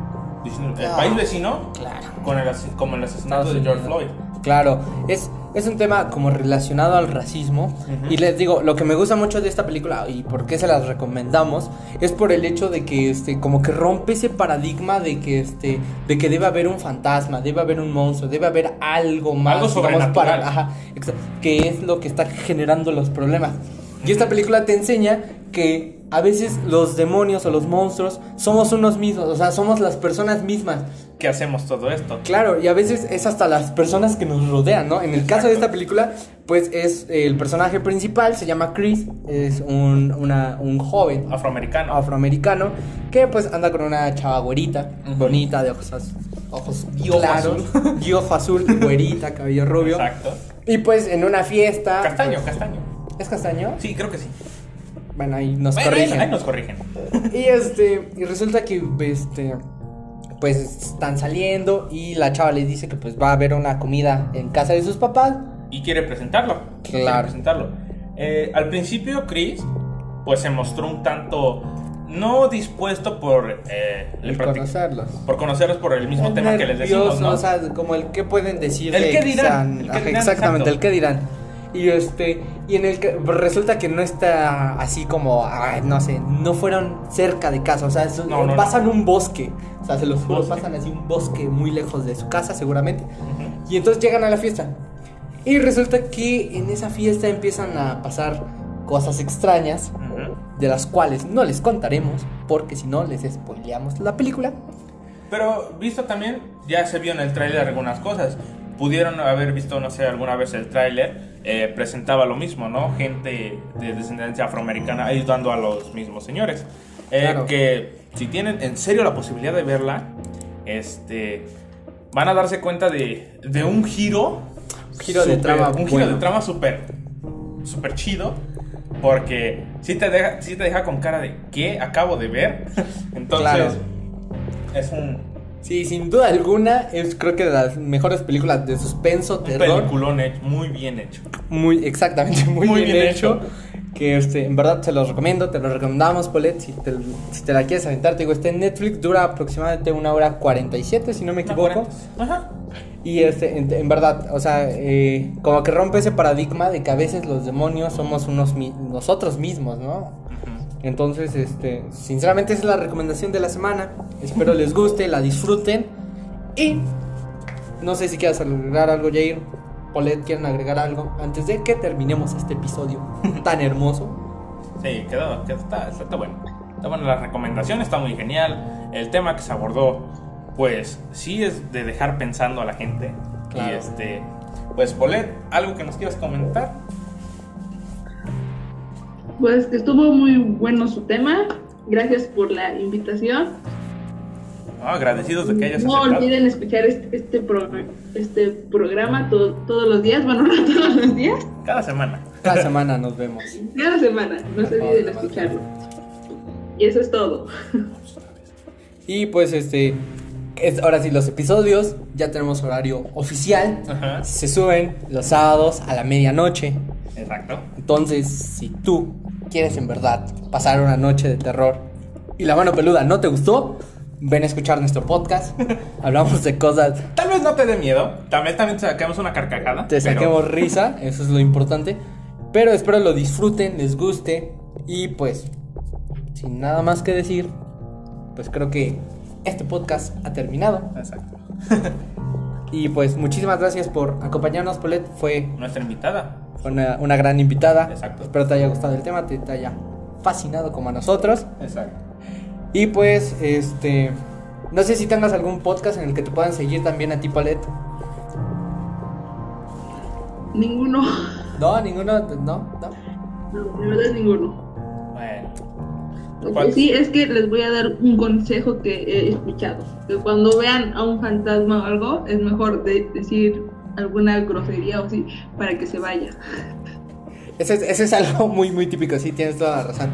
Speaker 2: el país vecino,
Speaker 1: Claro.
Speaker 2: con el, como el asesinato de George Floyd.
Speaker 1: Claro, es, es un tema como relacionado al racismo. Y les digo, lo que me gusta mucho de esta película y por qué se las recomendamos es por el hecho de que este, como que rompe ese paradigma de que este, de que debe haber un fantasma, debe haber un monstruo, debe haber algo más,
Speaker 2: Algo sobrenatural.
Speaker 1: ajá, exa- que es lo que está generando los problemas. Y esta película te enseña que a veces los demonios o los monstruos somos unos mismos, o sea, somos las personas mismas.
Speaker 2: ¿Qué hacemos todo esto?
Speaker 1: Claro, y a veces es hasta las personas que nos rodean, ¿no? En el caso de
Speaker 2: Exacto.
Speaker 1: esta película, pues es eh, el personaje principal, se llama Chris, es un, una- un joven
Speaker 2: Afroamericano.
Speaker 1: afroamericano que pues anda con una chava güerita,
Speaker 2: Ujú.
Speaker 1: bonita, de ojos, ojos claros, y ojo azul, güerita, cabello rubio.
Speaker 2: Exacto.
Speaker 1: Y pues en una fiesta...
Speaker 2: Castaño,
Speaker 1: pues-
Speaker 2: castaño.
Speaker 1: ¿Es castaño?
Speaker 2: Sí, creo que sí.
Speaker 1: Bueno, ahí nos
Speaker 2: Bueno,
Speaker 1: corrigen.
Speaker 2: ahí nos corrigen.
Speaker 1: Y este, y resulta que este pues están saliendo y la chava les dice que pues va a haber una comida en casa de sus papás.
Speaker 2: Y quiere presentarlo. Quiere
Speaker 1: Claro.
Speaker 2: presentarlo. Eh, al principio, Chris, pues se mostró un tanto no dispuesto por eh,
Speaker 1: conocerlos.
Speaker 2: por conocerlos por el mismo
Speaker 1: El
Speaker 2: tema que les decimos, ¿no?
Speaker 1: o sea, como el que pueden decir.
Speaker 2: El
Speaker 1: que
Speaker 2: dirán, el
Speaker 1: exactamente,
Speaker 2: exacto.
Speaker 1: el que dirán. Y este, y en el que resulta que no está así como, ay, no sé, no fueron cerca de casa, o sea, es-
Speaker 2: No, no,
Speaker 1: pasan un bosque, o sea, se los juro,
Speaker 2: Bosque.
Speaker 1: pasan así un bosque muy lejos de su casa, seguramente. Y entonces llegan a la fiesta. Y resulta que en esa fiesta empiezan a pasar cosas extrañas, de las cuales no les contaremos, porque si no les spoileamos la película.
Speaker 2: Pero visto también, ya se vio en el tráiler algunas cosas. Pudieron haber visto, no sé, alguna vez el tráiler, eh, presentaba lo mismo, ¿no? Gente de descendencia afroamericana ayudando a los mismos señores. Eh,
Speaker 1: Claro.
Speaker 2: Que si tienen en serio la posibilidad de verla, este, van a darse cuenta de, de un giro.
Speaker 1: Un giro de trama
Speaker 2: Un giro de trama súper, súper chido. Porque si te, deja, sí te deja con cara de ¿qué acabo de ver? Entonces,
Speaker 1: Claro.
Speaker 2: es un,
Speaker 1: Sí, sin duda alguna, es creo que de las mejores películas de suspenso,
Speaker 2: Un
Speaker 1: terror.
Speaker 2: peliculón hecho, muy bien hecho.
Speaker 1: Muy, exactamente, muy,
Speaker 2: Muy
Speaker 1: bien,
Speaker 2: bien
Speaker 1: hecho. Que este, en verdad te los recomiendo, te los recomendamos, Polet. Si te, si te la quieres aventar, te digo, está en Netflix, dura aproximadamente una hora 47, si no me equivoco.
Speaker 2: Ajá.
Speaker 1: Y este, en, en verdad, o sea, eh, como que rompe ese paradigma de que a veces los demonios somos unos mi- nosotros mismos, ¿no? Entonces, este, sinceramente esa es la recomendación de la semana. Espero les guste, la disfruten. Y no sé si quieras agregar algo, Jair. Polet, ¿quieren agregar algo antes de que terminemos este episodio tan hermoso?
Speaker 2: Sí, quedó, quedó- está, está, bueno. Está bueno, la recomendación está muy genial. El tema que se abordó, pues sí es de dejar pensando a la gente.
Speaker 1: Claro.
Speaker 2: Y este, pues Polet, ¿algo que nos quieras comentar?
Speaker 3: Pues que estuvo muy bueno su tema. Gracias por la invitación.
Speaker 2: agradecidos de que hayas
Speaker 3: No
Speaker 2: aceptado.
Speaker 3: olviden escuchar este, este, pro- este programa to- todos los días, bueno, no todos los días,
Speaker 2: Cada semana.
Speaker 1: Cada semana nos vemos.
Speaker 3: cada semana. No se olviden escucharlo. Y eso es todo.
Speaker 1: Y pues este, es- ahora sí, los episodios ya tenemos horario oficial.
Speaker 2: Ajá.
Speaker 1: Se suben los sábados a la medianoche.
Speaker 2: Exacto.
Speaker 1: Entonces, si tú quieres en verdad pasar una noche de terror y la mano peluda no te gustó, ven a escuchar nuestro podcast. Hablamos de cosas,
Speaker 2: Tal vez no te dé miedo. También, también saquemos una carcajada.
Speaker 1: te
Speaker 2: pero-
Speaker 1: saquemos risa, eso es lo importante. Pero espero lo disfruten, les guste y pues, sin nada más que decir, pues creo que este podcast ha terminado.
Speaker 2: Exacto.
Speaker 1: Y pues muchísimas gracias por acompañarnos, Polet. Fue
Speaker 2: Nuestra invitada.
Speaker 1: Una, una gran invitada.
Speaker 2: Exacto.
Speaker 1: Espero te haya gustado el tema, te, te haya fascinado como a nosotros.
Speaker 2: Exacto.
Speaker 1: Y pues, este. No sé si tengas algún podcast en el que te puedan seguir también a ti, Palet.
Speaker 3: Ninguno.
Speaker 1: No, ninguno, no, no.
Speaker 3: No, de verdad ninguno.
Speaker 2: Bueno.
Speaker 3: Que sí es que les voy a dar un consejo que he escuchado. Que cuando vean a un fantasma o algo, es mejor de- decir alguna grosería o así para que se vaya.
Speaker 1: Ese, es- ese es algo muy, muy típico, sí, tienes toda la razón.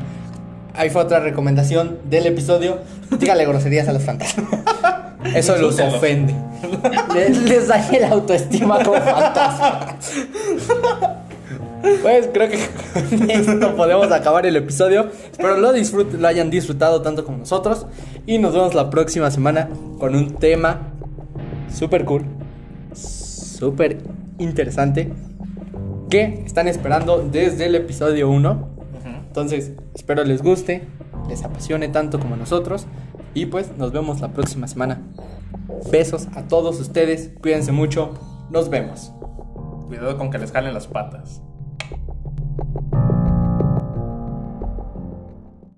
Speaker 1: Ahí fue otra recomendación del episodio. Dígale groserías a los fantasmas. Eso los ofende. Les, les daña la autoestima como fantasmas. Pues creo que con esto podemos acabar el episodio. Espero lo, disfruten, lo hayan disfrutado tanto como nosotros. Y nos vemos la próxima semana con un tema super cool, super interesante. Que están esperando desde el episodio 1.
Speaker 2: Ujú.
Speaker 1: Entonces, espero les guste, les apasione tanto como nosotros. Y pues nos vemos la próxima semana. Besos a todos ustedes, cuídense mucho, nos vemos.
Speaker 2: Cuidado con que les jalen las patas.